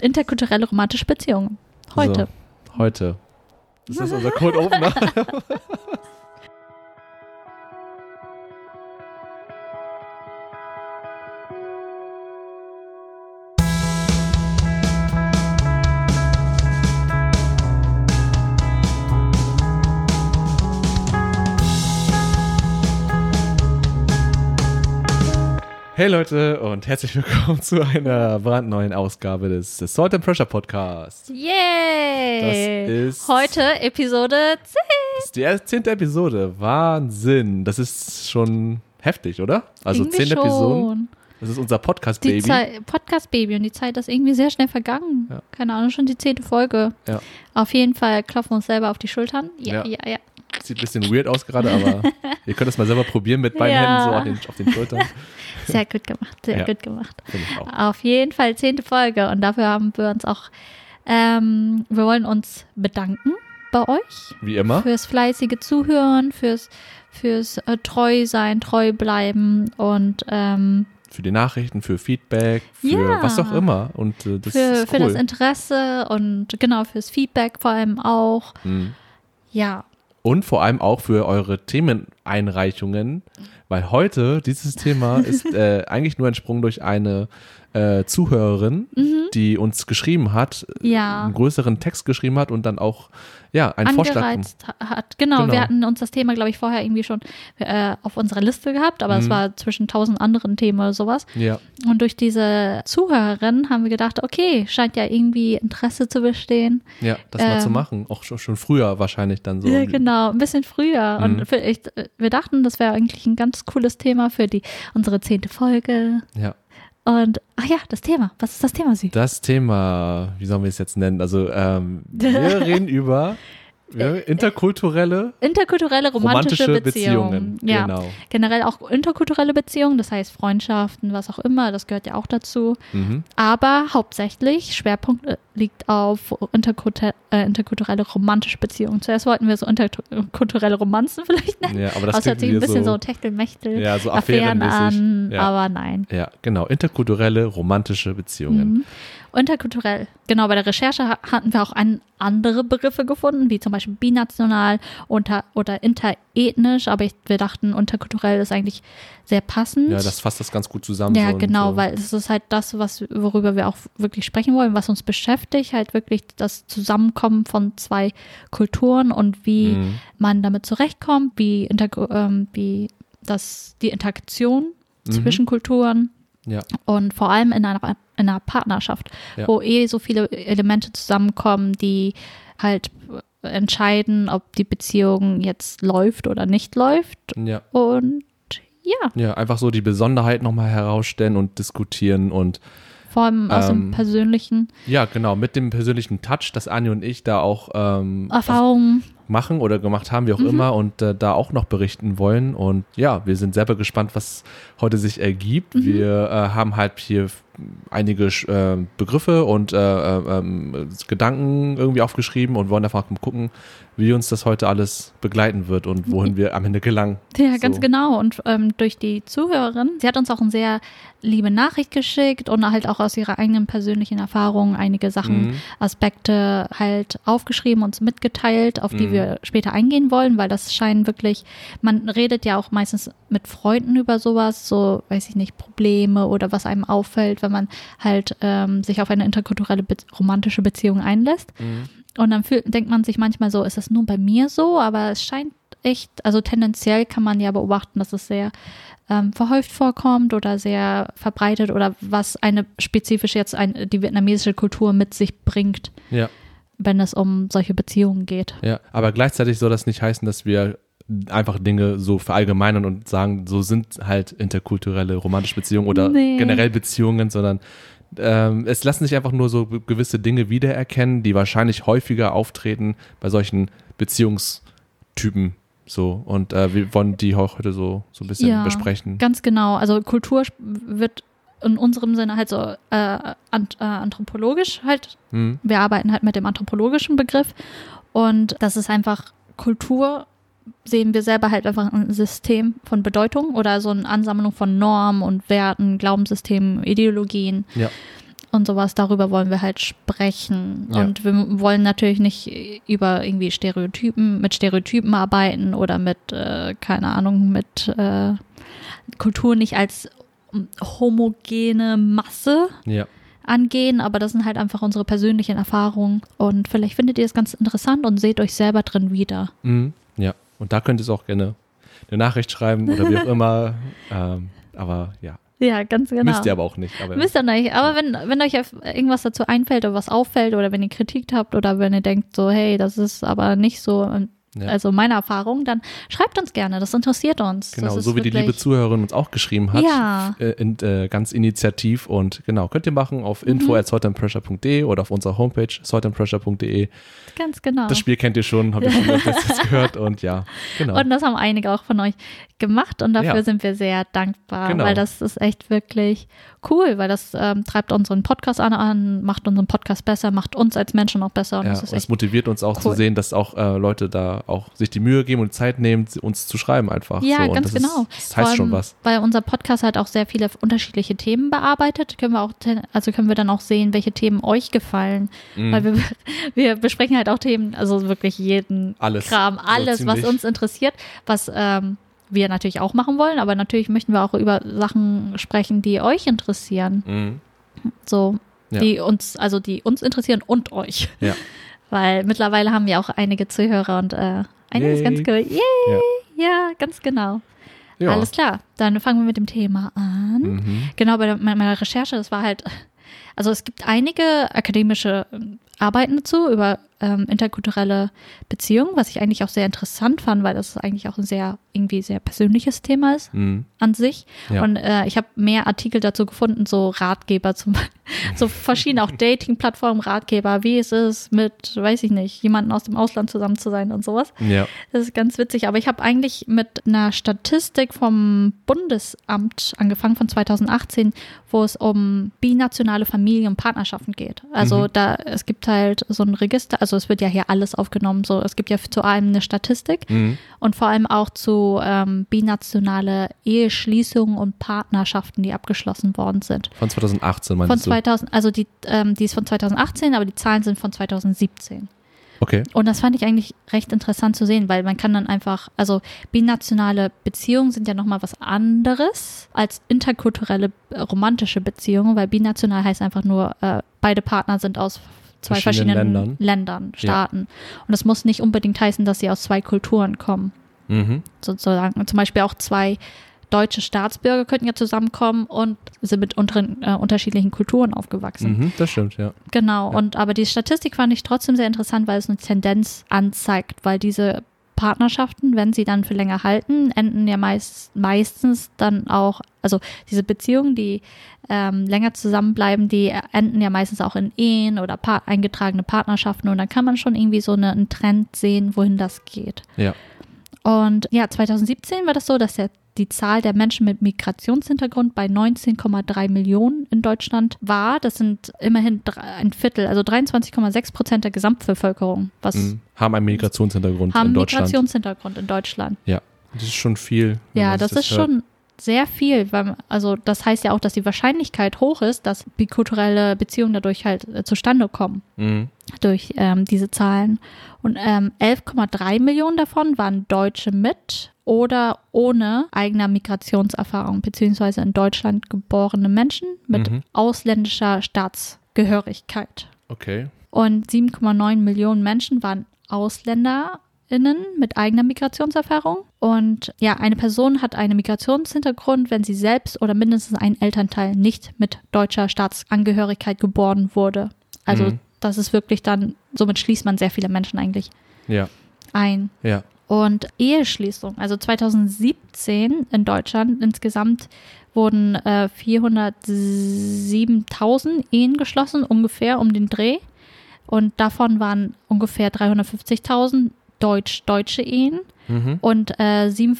interkulturelle romantische Beziehungen. Heute. So, heute. Ist das unser Code Opener? Hey Leute und herzlich willkommen zu einer brandneuen Ausgabe des, Salt and Pressure Podcasts. Yay! Das ist- Heute Episode 10. Das ist die zehnte Episode. Wahnsinn. Das ist schon heftig, oder? Also Irgendwie zehn Episoden. Das ist unser Podcast-Baby. Podcast-Baby und die Zeit ist irgendwie sehr schnell vergangen. Ja. Keine Ahnung, schon die zehnte Folge. Ja. Auf jeden Fall klopfen wir uns selber auf die Schultern. Ja, Ja. ja, ja. Sieht ein bisschen weird aus gerade, aber ihr könnt es mal selber probieren mit beiden Ja. Händen so auf den, auf den Schultern. Sehr gut gemacht, sehr Ja. gut gemacht. Auf jeden Fall zehnte Folge und dafür haben wir uns auch, ähm, wir wollen uns bedanken bei euch Wie immer. fürs fleißige Zuhören, fürs, fürs äh, treu sein, treu bleiben und ähm, Für die Nachrichten, für Feedback, für Ja. was auch immer. Und äh, das für, ist für cool. das Interesse und genau fürs Feedback vor allem auch. Mhm. Ja, Und vor allem auch für eure Themeneinreichungen, weil heute dieses Thema ist äh, eigentlich nur entsprungen durch eine äh, Zuhörerin, die uns geschrieben hat, Mhm. Ja. einen größeren Text geschrieben hat und dann auch ja einen Vorschlag. angereizt ha- hat. Genau, Genau. wir hatten uns das Thema, glaube ich, vorher irgendwie schon äh, auf unserer Liste gehabt, aber es Mhm. war zwischen tausend anderen Themen oder sowas. Ja, Und durch diese Zuhörerin haben wir gedacht, okay, scheint ja irgendwie Interesse zu bestehen. ja, das mal zu Ähm. machen, auch schon, schon früher wahrscheinlich dann so. Ja, genau, ein bisschen früher. Mhm. Und für, ich, wir dachten, das wäre eigentlich ein ganz cooles Thema für die unsere zehnte Folge. Ja. Und ach ja, das Thema. Was ist das Thema, Sie? Das Thema, wie sollen wir es jetzt nennen? Also ähm, wir reden über ja, interkulturelle Interkulturelle romantische, romantische Beziehungen. Beziehungen. Ja. Genau. Generell auch interkulturelle Beziehungen, das heißt Freundschaften, was auch immer, das gehört ja auch dazu. Mhm. Aber hauptsächlich Schwerpunkt äh, liegt auf interkultur äh, interkulturelle romantische Beziehungen. Zuerst wollten wir so interkulturelle Romanzen vielleicht nennen. Ja, aber das hört sich ein bisschen so, so Techtelmechtel, Ja, so Affären an, Ja. aber nein. Ja, genau. Interkulturelle romantische Beziehungen. Mhm. Interkulturell. Genau, bei der Recherche ha- hatten wir auch an andere Begriffe gefunden, wie zum Beispiel binational unter, oder interethnisch, aber ich, wir dachten, interkulturell ist eigentlich sehr passend. Ja, das fasst das ganz gut zusammen. Ja, so genau, so. weil es ist halt das, was, worüber wir auch wirklich sprechen wollen, was uns beschäftigt, halt wirklich das Zusammenkommen von zwei Kulturen und wie Mhm. man damit zurechtkommt, wie, ähm, wie das, die Interaktion Mhm. zwischen Kulturen Ja, und vor allem in einer, in einer Partnerschaft, Ja. wo eh so viele Elemente zusammenkommen, die halt entscheiden, ob die Beziehung jetzt läuft oder nicht läuft. ja, Und ja, ja, einfach so die Besonderheit nochmal herausstellen und diskutieren und vor allem aus dem Ähm, persönlichen ja, genau, mit dem persönlichen Touch, das Anni und ich da auch ähm, Erfahrungen. Machen oder gemacht haben, wie auch Mhm. immer, und äh, da auch noch berichten wollen. Und ja, wir sind selber gespannt, was heute sich ergibt. Mhm. Wir äh, haben halt hier einige äh, Begriffe und äh, äh, ähm, Gedanken irgendwie aufgeschrieben und wollen einfach mal gucken, wie uns das heute alles begleiten wird und wohin wir am Ende gelangen. Ja, So. ganz genau. Und ähm, durch die Zuhörerin, sie hat uns auch eine sehr liebe Nachricht geschickt und halt auch aus ihrer eigenen persönlichen Erfahrung einige Sachen, Mhm. Aspekte halt aufgeschrieben, uns mitgeteilt, auf die Mhm. wir später eingehen wollen, weil das scheint wirklich, man redet ja auch meistens mit Freunden über sowas, so, weiß ich nicht, Probleme oder was einem auffällt, wenn man halt ähm, sich auf eine interkulturelle Be romantische Beziehung einlässt. Mhm. Und dann fühlt, denkt man sich manchmal so, ist das nur bei mir so? Aber es scheint echt, also tendenziell kann man ja beobachten, dass es sehr ähm, verhäuft vorkommt oder sehr verbreitet oder was eine spezifisch jetzt ein, die vietnamesische Kultur mit sich bringt, Ja, wenn es um solche Beziehungen geht. ja. Aber gleichzeitig soll das nicht heißen, dass wir einfach Dinge so verallgemeinern und sagen, so sind halt interkulturelle romantische Beziehungen oder Nee. generell Beziehungen, sondern ähm, es lassen sich einfach nur so gewisse Dinge wiedererkennen, die wahrscheinlich häufiger auftreten bei solchen Beziehungstypen. So, und äh, wir wollen die auch heute so, so ein bisschen Ja. besprechen. Ganz genau. Also Kultur wird in unserem Sinne halt so äh, äh, anthropologisch halt Hm, wir arbeiten halt mit dem anthropologischen Begriff und das ist einfach Kultur, sehen wir selber halt einfach ein System von Bedeutung oder so eine Ansammlung von Normen und Werten, Glaubenssystemen, Ideologien. Ja. und sowas, darüber wollen wir halt sprechen. Ja. Und wir wollen natürlich nicht über irgendwie Stereotypen, mit Stereotypen arbeiten oder mit, äh, keine Ahnung, mit äh, Kultur nicht als homogene Masse Ja. angehen, aber das sind halt einfach unsere persönlichen Erfahrungen. Und vielleicht findet ihr es ganz interessant und seht euch selber drin wieder. Mhm. Und da könnt ihr es auch gerne eine Nachricht schreiben oder wie auch immer. Ähm, aber ja, Ja, ganz genau. müsst ihr aber auch nicht. Aber Müsst ihr nicht. Aber wenn, wenn euch irgendwas dazu einfällt oder was auffällt oder wenn ihr Kritik habt oder wenn ihr denkt so, hey, das ist aber nicht so, ähm, Ja. also meine Erfahrung, dann schreibt uns gerne. Das interessiert uns. Genau, so wie die liebe Zuhörerin uns auch geschrieben hat. Ja. Äh, in, äh, ganz initiativ und genau, könnt ihr machen auf Mhm. info at saltandpressure.de oder auf unserer Homepage saltandpressure.de. Ganz genau. Das Spiel kennt ihr schon, habt ihr schon jetzt gehört und ja, genau. Und das haben einige auch von euch gemacht und dafür Ja. sind wir sehr dankbar, Genau. weil das ist echt wirklich cool, weil das ähm, treibt unseren Podcast an, an, macht unseren Podcast besser, macht uns als Menschen auch besser und ja, das und ist es echt motiviert uns auch zu cool. sehen, dass auch äh, Leute da auch sich die Mühe geben und Zeit nehmen, uns zu schreiben einfach. Ja, so. ganz das genau. Ist, das heißt schon was. Weil unser Podcast halt auch sehr viele unterschiedliche Themen bearbeitet, können wir auch, also können wir dann auch sehen, welche Themen euch gefallen. Mhm. Weil wir, wir besprechen halt auch Themen, also wirklich jeden Alles. Kram, So alles, was ziemlich. uns interessiert, was ähm, wir natürlich auch machen wollen, aber natürlich möchten wir auch über Sachen sprechen, die euch interessieren. Mhm. So, Ja. die uns, also die uns interessieren und euch. Ja. Weil mittlerweile haben wir auch einige Zuhörer und äh, einiges Yay. ganz cool. Yay! Ja. ganz genau. Ja. Alles klar. Dann fangen wir mit dem Thema an. Mhm. Genau, bei meiner Recherche, das war halt, also es gibt einige akademische Arbeiten dazu über ähm, interkulturelle Beziehungen, was ich eigentlich auch sehr interessant fand, weil das eigentlich auch ein sehr, irgendwie sehr persönliches Thema ist Mhm. an sich. Ja. Und äh, ich habe mehr Artikel dazu gefunden, so Ratgeber zum so verschiedene auch Dating-Plattformen, Ratgeber, wie ist es mit, weiß ich nicht, jemanden aus dem Ausland zusammen zu sein und sowas. Ja. Das ist ganz witzig, aber ich habe eigentlich mit einer Statistik vom Bundesamt angefangen von 2018, wo es um binationale Familien und Partnerschaften geht. Also Mhm. da, es gibt halt so ein Register, also es wird ja hier alles aufgenommen, so es gibt ja zu allem eine Statistik Mhm. und vor allem auch zu ähm, binationale Eheschließungen und Partnerschaften, die abgeschlossen worden sind. Von 2018 Von meinst du? 2000, also die, ähm, die ist von 2018, aber die Zahlen sind von 2017. Okay. Und das fand ich eigentlich recht interessant zu sehen, weil man kann dann einfach, also binationale Beziehungen sind ja nochmal was anderes als interkulturelle äh, romantische Beziehungen, weil binational heißt einfach nur, äh, beide Partner sind aus zwei Verschiedenen verschiedenen Ländern. Ländern, Staaten. Und das muss nicht unbedingt heißen, dass sie aus zwei Kulturen kommen. Mhm. Sozusagen. Zum Beispiel auch zwei deutsche Staatsbürger könnten ja zusammenkommen und sind mit unteren, äh, unterschiedlichen Kulturen aufgewachsen. Mhm. Das stimmt, ja. Genau, Ja. und aber die Statistik fand ich trotzdem sehr interessant, weil es eine Tendenz anzeigt, weil diese Partnerschaften, wenn sie dann für länger halten, enden ja meist, meistens dann auch, also diese Beziehungen, die ähm, länger zusammenbleiben, die enden ja meistens auch in Ehen oder pa eingetragene Partnerschaften und dann kann man schon irgendwie so eine, einen Trend sehen, wohin das geht. Ja. Und ja, 2017 war das so, dass der, die Zahl der Menschen mit Migrationshintergrund bei 19,3 Millionen in Deutschland war. Das sind immerhin ein Viertel, also 23,6 Prozent der Gesamtbevölkerung, was Mhm. Haben einen Migrationshintergrund haben in Deutschland. Migrationshintergrund in Deutschland. Ja. Das ist schon viel. Ja, sich das ist hört. schon sehr viel, weil also das heißt ja auch, dass die Wahrscheinlichkeit hoch ist, dass bikulturelle Beziehungen dadurch halt äh, zustande kommen Mhm. durch ähm, diese Zahlen. Und ähm, 11,3 Millionen davon waren Deutsche mit oder ohne eigener Migrationserfahrung, beziehungsweise in Deutschland geborene Menschen mit Mhm. ausländischer Staatsgehörigkeit. Okay. Und 7,9 Millionen Menschen waren AusländerInnen mit eigener Migrationserfahrung. Und ja, eine Person hat einen Migrationshintergrund, wenn sie selbst oder mindestens ein Elternteil nicht mit deutscher Staatsangehörigkeit geboren wurde. Also Mhm. das ist wirklich dann, somit schließt man sehr viele Menschen eigentlich Ja. ein. Ja. Und Eheschließung, also 2017 in Deutschland insgesamt wurden äh, 407.000 Ehen geschlossen, ungefähr um den Dreh. Und davon waren ungefähr 350.000 deutsch-deutsche Ehen Mhm. und äh, 7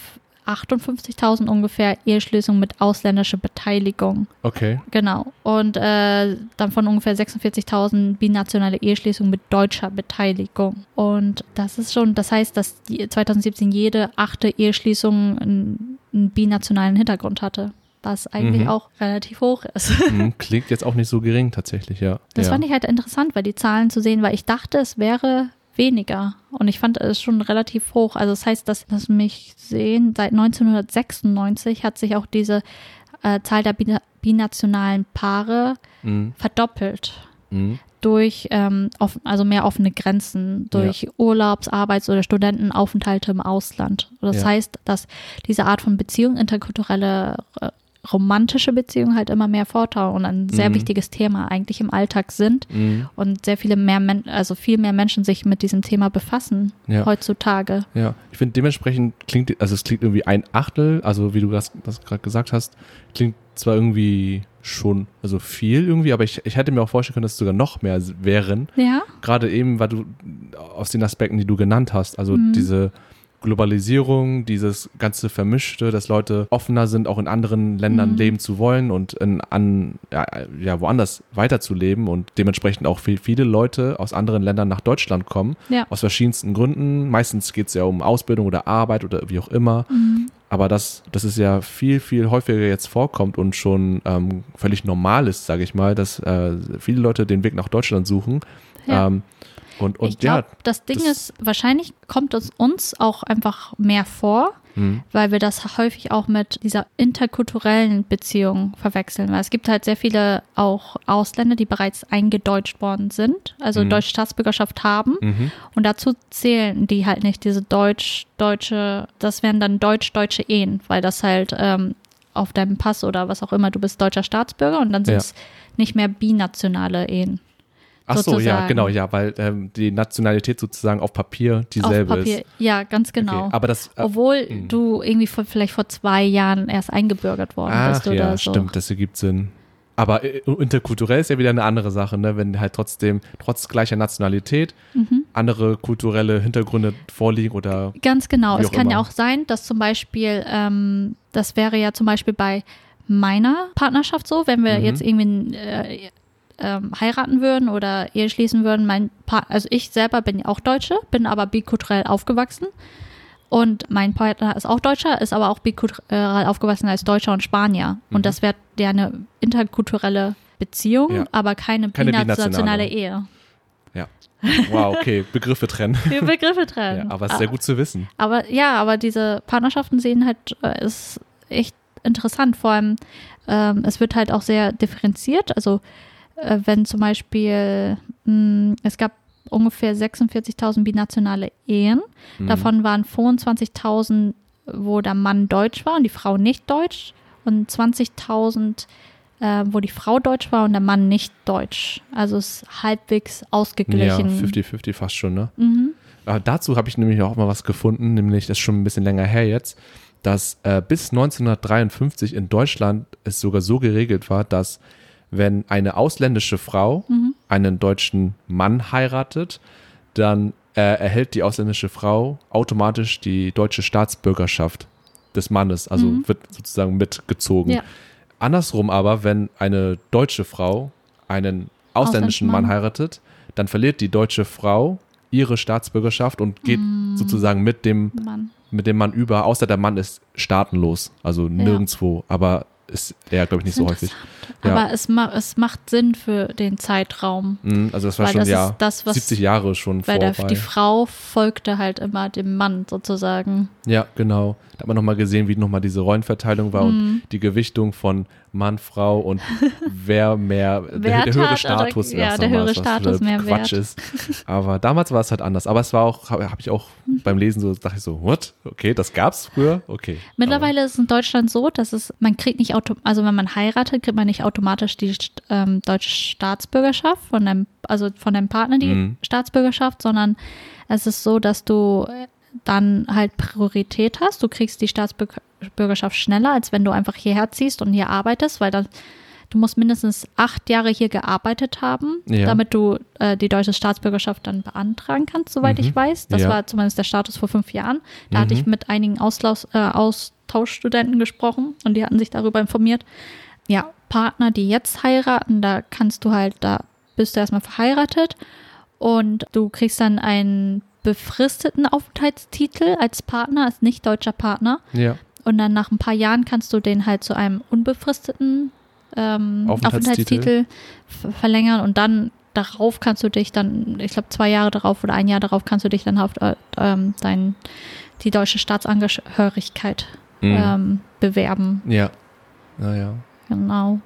58.000 ungefähr Eheschließungen mit ausländischer Beteiligung. Okay. Genau. Und äh, dann von ungefähr 46.000 binationale Eheschließungen mit deutscher Beteiligung. Und das ist schon, das heißt, dass die 2017 jede achte Eheschließung einen, einen binationalen Hintergrund hatte. was eigentlich Mhm. auch relativ hoch ist. Hm, Klingt jetzt auch nicht so gering tatsächlich, ja. Das ja. fand ich halt interessant, weil die Zahlen zu sehen, weil ich dachte, es wäre weniger. Und ich fand es schon relativ hoch. Also das heißt, dass, dass mich sehen, seit 1996 hat sich auch diese äh, Zahl der bina binationalen Paare Mhm. verdoppelt. Mhm. Durch ähm, offen, also mehr offene Grenzen, durch Urlaubs-, Arbeits- oder Studentenaufenthalte im Ausland. Das Ja. heißt, dass diese Art von Beziehung, interkulturelle äh, romantische Beziehungen halt immer mehr vortauchen und ein sehr Mhm. wichtiges Thema eigentlich im Alltag sind Mhm. und sehr viele mehr, Men also viel mehr Menschen sich mit diesem Thema befassen Ja. heutzutage. Ja, ich finde dementsprechend klingt, also es klingt irgendwie ein Achtel, also wie du das, das gerade gesagt hast, klingt zwar irgendwie schon, also viel irgendwie, aber ich, ich hätte mir auch vorstellen können, dass es sogar noch mehr wären. Ja, Gerade eben, weil du aus den Aspekten, die du genannt hast, also Mhm. diese Globalisierung, dieses ganze Vermischte, dass Leute offener sind, auch in anderen Ländern Mhm. leben zu wollen und in, an, ja, ja, woanders weiterzuleben und dementsprechend auch viel, viele Leute aus anderen Ländern nach Deutschland kommen, Ja. aus verschiedensten Gründen. Meistens geht es ja um Ausbildung oder Arbeit oder wie auch immer. Mhm. Aber dass das ist ja viel, viel häufiger jetzt vorkommt und schon ähm, völlig normal ist, sage ich mal, dass äh, viele Leute den Weg nach Deutschland suchen. Ja. Ähm, und und ich glaube, ja, das Ding das- ist, wahrscheinlich kommt es uns auch einfach mehr vor, hm, weil wir das häufig auch mit dieser interkulturellen Beziehung verwechseln. Weil es gibt halt sehr viele auch Ausländer, die bereits eingedeutscht worden sind, also Mhm. deutsche Staatsbürgerschaft haben. mhm, Und dazu zählen die halt nicht diese deutsch-deutsche, das wären dann deutsch-deutsche Ehen, weil das halt ähm, auf deinem Pass oder was auch immer, du bist deutscher Staatsbürger und dann sind Ja. es nicht mehr binationale Ehen. Ach so, ja, sozusagen. genau, ja, weil ähm, die Nationalität sozusagen auf Papier dieselbe auf Papier. ist. Ja, ganz genau. Okay, aber das äh, Obwohl mhm. du irgendwie vor, vielleicht vor zwei Jahren erst eingebürgert worden ach bist oder ja, so. stimmt, das ergibt Sinn. Aber äh, interkulturell ist ja wieder eine andere Sache, ne? wenn halt trotzdem, trotz gleicher Nationalität, Mhm. andere kulturelle Hintergründe vorliegen oder Ganz genau. Es kann ja immer. auch sein, dass zum Beispiel, ähm, das wäre ja zum Beispiel bei meiner Partnerschaft so, wenn wir Mhm. jetzt irgendwie äh, ähm, heiraten würden oder Ehe schließen würden. Mein pa also ich selber bin ja auch Deutsche, bin aber bikulturell aufgewachsen. Und mein Partner ist auch Deutscher, ist aber auch bikulturell aufgewachsen als Deutscher und Spanier. Mhm. Und das wäre ja eine interkulturelle Beziehung, Ja. aber keine, Keine binationale. Ehe. wow, okay, Begriffe trennen. Wir Begriffe trennen. Ja, aber es ist sehr gut zu wissen. Aber ja, aber diese Partnerschaften sehen halt, äh, ist echt interessant. Vor allem, ähm, es wird halt auch sehr differenziert. Also, äh, wenn zum Beispiel, mh, es gab ungefähr 46.000 binationale Ehen. Mhm. Davon waren 25.000, wo der Mann deutsch war und die Frau nicht deutsch. Und 20.000, äh, wo die Frau deutsch war und der Mann nicht deutsch. Also es ist halbwegs Ja, ausgeglichen. 50-50 fast schon, ne? Mhm. Aber dazu habe ich nämlich auch mal was gefunden, nämlich das ist schon ein bisschen länger her jetzt, dass äh, bis 1953 in Deutschland es sogar so geregelt war, dass wenn eine ausländische Frau Mhm. einen deutschen Mann heiratet, dann äh, erhält die ausländische Frau automatisch die deutsche Staatsbürgerschaft des Mannes, also Mhm. wird sozusagen mitgezogen. Ja. Andersrum aber, wenn eine deutsche Frau einen ausländischen Mann Auslandsmann. heiratet, dann verliert die deutsche Frau ihre Staatsbürgerschaft und geht Mm. sozusagen mit dem, Mann. mit dem Mann über, außer der Mann ist staatenlos, also nirgendwo, aber ist eher, glaube ich, nicht so häufig. Ja. Aber es, ma es macht Sinn für den Zeitraum. Mhm, Also das war schon das ja das, was 70 Jahre schon Weil vorbei. die Frau folgte halt immer dem Mann sozusagen. Ja, genau. Da hat man nochmal gesehen, wie nochmal diese Rollenverteilung war Mhm. und die Gewichtung von Mann, Frau und wer mehr, der, der höhere oder- Status, ja, was der höhere ist, Status mehr Quatsch Wert. ist. Aber damals war es halt anders. Aber es war auch, habe hab ich auch Mhm. beim Lesen so, dachte ich so, what? Okay, das gab's früher? Okay. Mittlerweile ist es in Deutschland so, dass es, man kriegt nicht auto, also wenn man heiratet, kriegt man nicht automatisch die ähm, deutsche Staatsbürgerschaft von deinem, also von deinem Partner die Mhm. Staatsbürgerschaft, sondern es ist so, dass du dann halt Priorität hast. Du kriegst die Staatsbürgerschaft schneller, als wenn du einfach hierher ziehst und hier arbeitest, weil dann du musst mindestens acht Jahre hier gearbeitet haben, Ja. damit du äh, die deutsche Staatsbürgerschaft dann beantragen kannst, soweit Mhm. ich weiß. Das Ja. war zumindest der Status vor fünf Jahren. Da hatte Mhm. ich mit einigen Auslaus, äh, Austauschstudenten gesprochen und die hatten sich darüber informiert. Ja, Partner, die jetzt heiraten, da kannst du halt, da bist du erstmal verheiratet und du kriegst dann einen befristeten Aufenthaltstitel als Partner, als nicht deutscher Partner. Ja. Und dann nach ein paar Jahren kannst du den halt zu einem unbefristeten ähm, Aufenthaltstitel. Aufenthaltstitel ver- verlängern und dann darauf kannst du dich dann, ich glaube zwei Jahre darauf oder ein Jahr darauf kannst du dich dann auf äh, ähm, dein, die deutsche Staatsangehörigkeit Mhm. ähm, bewerben. ja. Naja. Genau.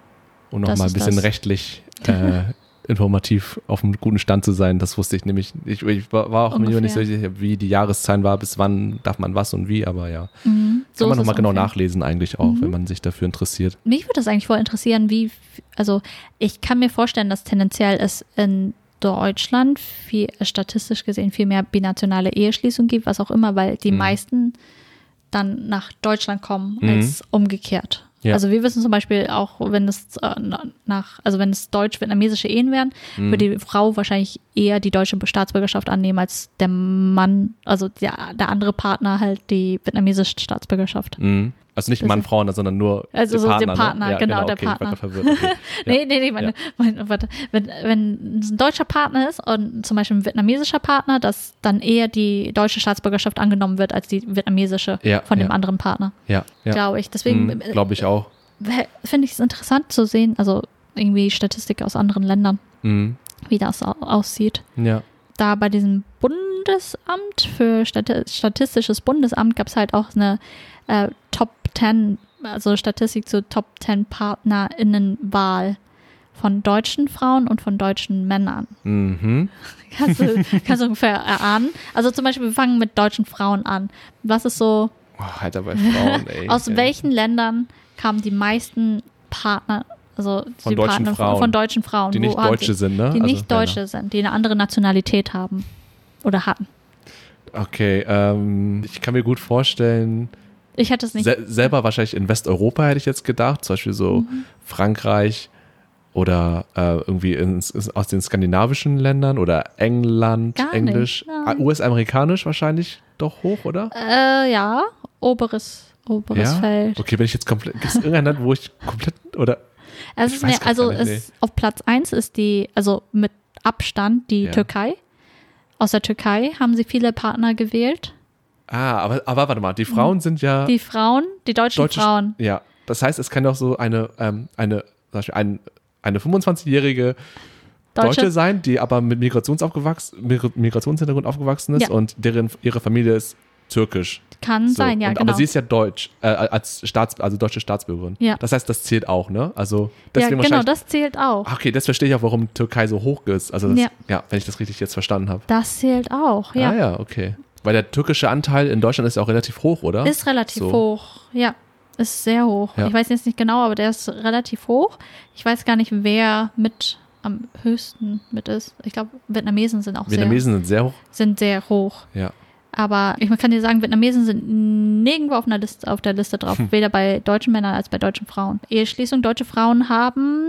Und noch Das mal ein bisschen das. rechtlich äh, informativ auf einem guten Stand zu sein, das wusste ich nämlich. Ich, ich war auch mir Ungefähr. nicht so sicher, wie die Jahreszahlen war, bis wann darf man was und wie, aber ja. Mhm. So Kann man nochmal genau nachlesen eigentlich auch, Mhm. wenn man sich dafür interessiert. Mich würde das eigentlich voll interessieren, wie, also ich kann mir vorstellen, dass tendenziell es in Deutschland viel, statistisch gesehen viel mehr binationale Eheschließungen gibt, was auch immer, weil die Mhm. meisten dann nach Deutschland kommen Mhm. als umgekehrt. Ja. Also wir wissen zum Beispiel auch, wenn es äh, na- nach, also wenn es deutsch-vietnamesische Ehen wären, Mhm. würde die Frau wahrscheinlich eher die deutsche Staatsbürgerschaft annehmen als der Mann, also der, der andere Partner halt die vietnamesische Staatsbürgerschaft. Mhm. Also nicht Das Mann, ist- Frau, sondern nur Also so Partner. der Partner, ne? ja, genau, der okay, ich Partner. grad verwirrt. Okay. Ja. Nee, nee, nee, meine, Ja. meine, warte. Wenn, wenn es ein deutscher Partner ist und zum Beispiel ein vietnamesischer Partner, dass dann eher die deutsche Staatsbürgerschaft angenommen wird als die vietnamesische Ja, von dem anderen Partner, Ja, glaube ich. Deswegen Mhm, Glaube ich auch. äh, finde ich es interessant zu sehen, also irgendwie Statistik aus anderen Ländern, Mhm. wie das au aussieht. Ja. Da bei diesem Bundesamt für Stati Statistisches Bundesamt gab es halt auch eine äh, Top 10, also Statistik zu Top 10 PartnerInnenwahl von deutschen Frauen und von deutschen Männern. Mhm. Kannst du, kannst du ungefähr erahnen? Also zum Beispiel, wir fangen mit deutschen Frauen an. Was ist so, Oh, Alter, bei Frauen, ey. aus ey. welchen Ländern kamen die meisten Partner, also Von die deutschen Partner Frauen. von deutschen Frauen? Die nicht Deutsche sie, sind, ne? Die Also nicht Deutsche sind, die eine andere Nationalität haben oder hatten. Männer. Okay, ähm, ich kann mir gut vorstellen, Ich hätte es nicht. se selber wahrscheinlich in Westeuropa hätte ich jetzt gedacht, zum Beispiel so Mhm. Frankreich oder äh, irgendwie ins, aus den skandinavischen Ländern oder England, Gar Englisch. Ah, US-amerikanisch wahrscheinlich doch hoch, oder? Äh, ja, oberes, oberes Feld. Okay, wenn ich jetzt komplett, gibt es irgendein Land, wo ich komplett, oder, Es ist grad also nicht, es, auf Platz 1 ist die, also mit Abstand die Ja. Türkei. Aus der Türkei haben sie viele Partner gewählt. Ah, aber, aber warte mal, die Frauen sind ja Die Frauen, die deutschen deutsche, Frauen. ja, das heißt, es kann doch so eine, ähm, eine, ein, eine 25-jährige Deutsche Deutsche, sein, die aber mit Migrationshintergrund aufgewachsen ist Ja. und deren ihre Familie ist türkisch. kann So. sein, ja, und, genau. Aber sie ist ja deutsch, äh, als Staats, also deutsche Staatsbürgerin. Ja. Das heißt, das zählt auch, ne? Also ja, genau, das zählt auch. Ah, okay, das verstehe ich auch, warum Türkei so hoch ist. Also das, ja. Ja. wenn ich das richtig jetzt verstanden habe. Das zählt auch, ja. Ah ja, okay. Weil der türkische Anteil in Deutschland ist ja auch relativ hoch, oder? Ist relativ So. hoch, ja. Ist sehr hoch. Ja. Ich weiß jetzt nicht genau, aber der ist relativ hoch. Ich weiß gar nicht, wer mit am höchsten mit ist. Ich glaube, Vietnamesen sind auch Vietnamesen sind sehr hoch. sehr, sind sehr hoch. Ja. Aber ich kann dir sagen, Vietnamesen sind nirgendwo auf, einer Liste, auf der Liste drauf. Weder bei deutschen Männern als bei deutschen Frauen. Eheschließung, deutsche Frauen haben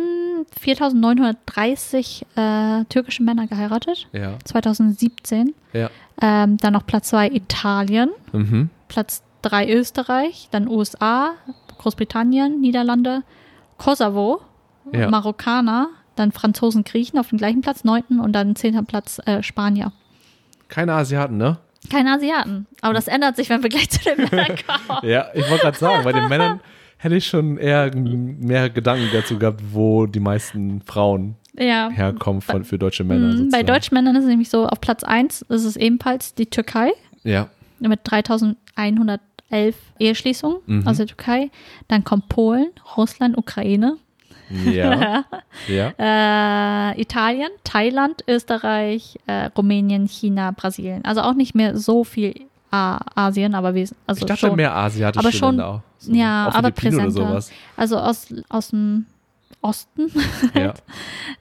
4930 äh, türkische Männer geheiratet. Ja. 2017. Ja. Ähm, dann noch Platz 2 Italien. Mhm. Platz 3 Österreich. Dann USA, Großbritannien, Niederlande, Kosovo, Ja. Marokkaner. Dann Franzosen, Griechen auf dem gleichen Platz, neunten und dann zehnter Platz äh, Spanier. Keine Asiaten, ne? Keine Asiaten. Aber das ändert sich, wenn wir gleich zu den Männern kommen. Ja, ich wollte gerade sagen, bei den Männern hätte ich schon eher mehr Gedanken dazu gehabt, wo die meisten Frauen Ja. herkommen von, für deutsche Männer. Mhm, Bei sozusagen. deutschen Männern ist es nämlich so, auf Platz 1 ist es ebenfalls die Türkei Ja. mit 3111 Eheschließungen Mhm. aus der Türkei. Dann kommt Polen, Russland, Ukraine, Ja. ja. äh, Italien, Thailand, Österreich, äh, Rumänien, China, Brasilien. Also auch nicht mehr so viel Asien, aber wir also Ich dachte schon. mehr asiatische Aber schon- Länder auch. So, ja, aber präsenter. sowas. Also aus, aus dem Osten. Ja.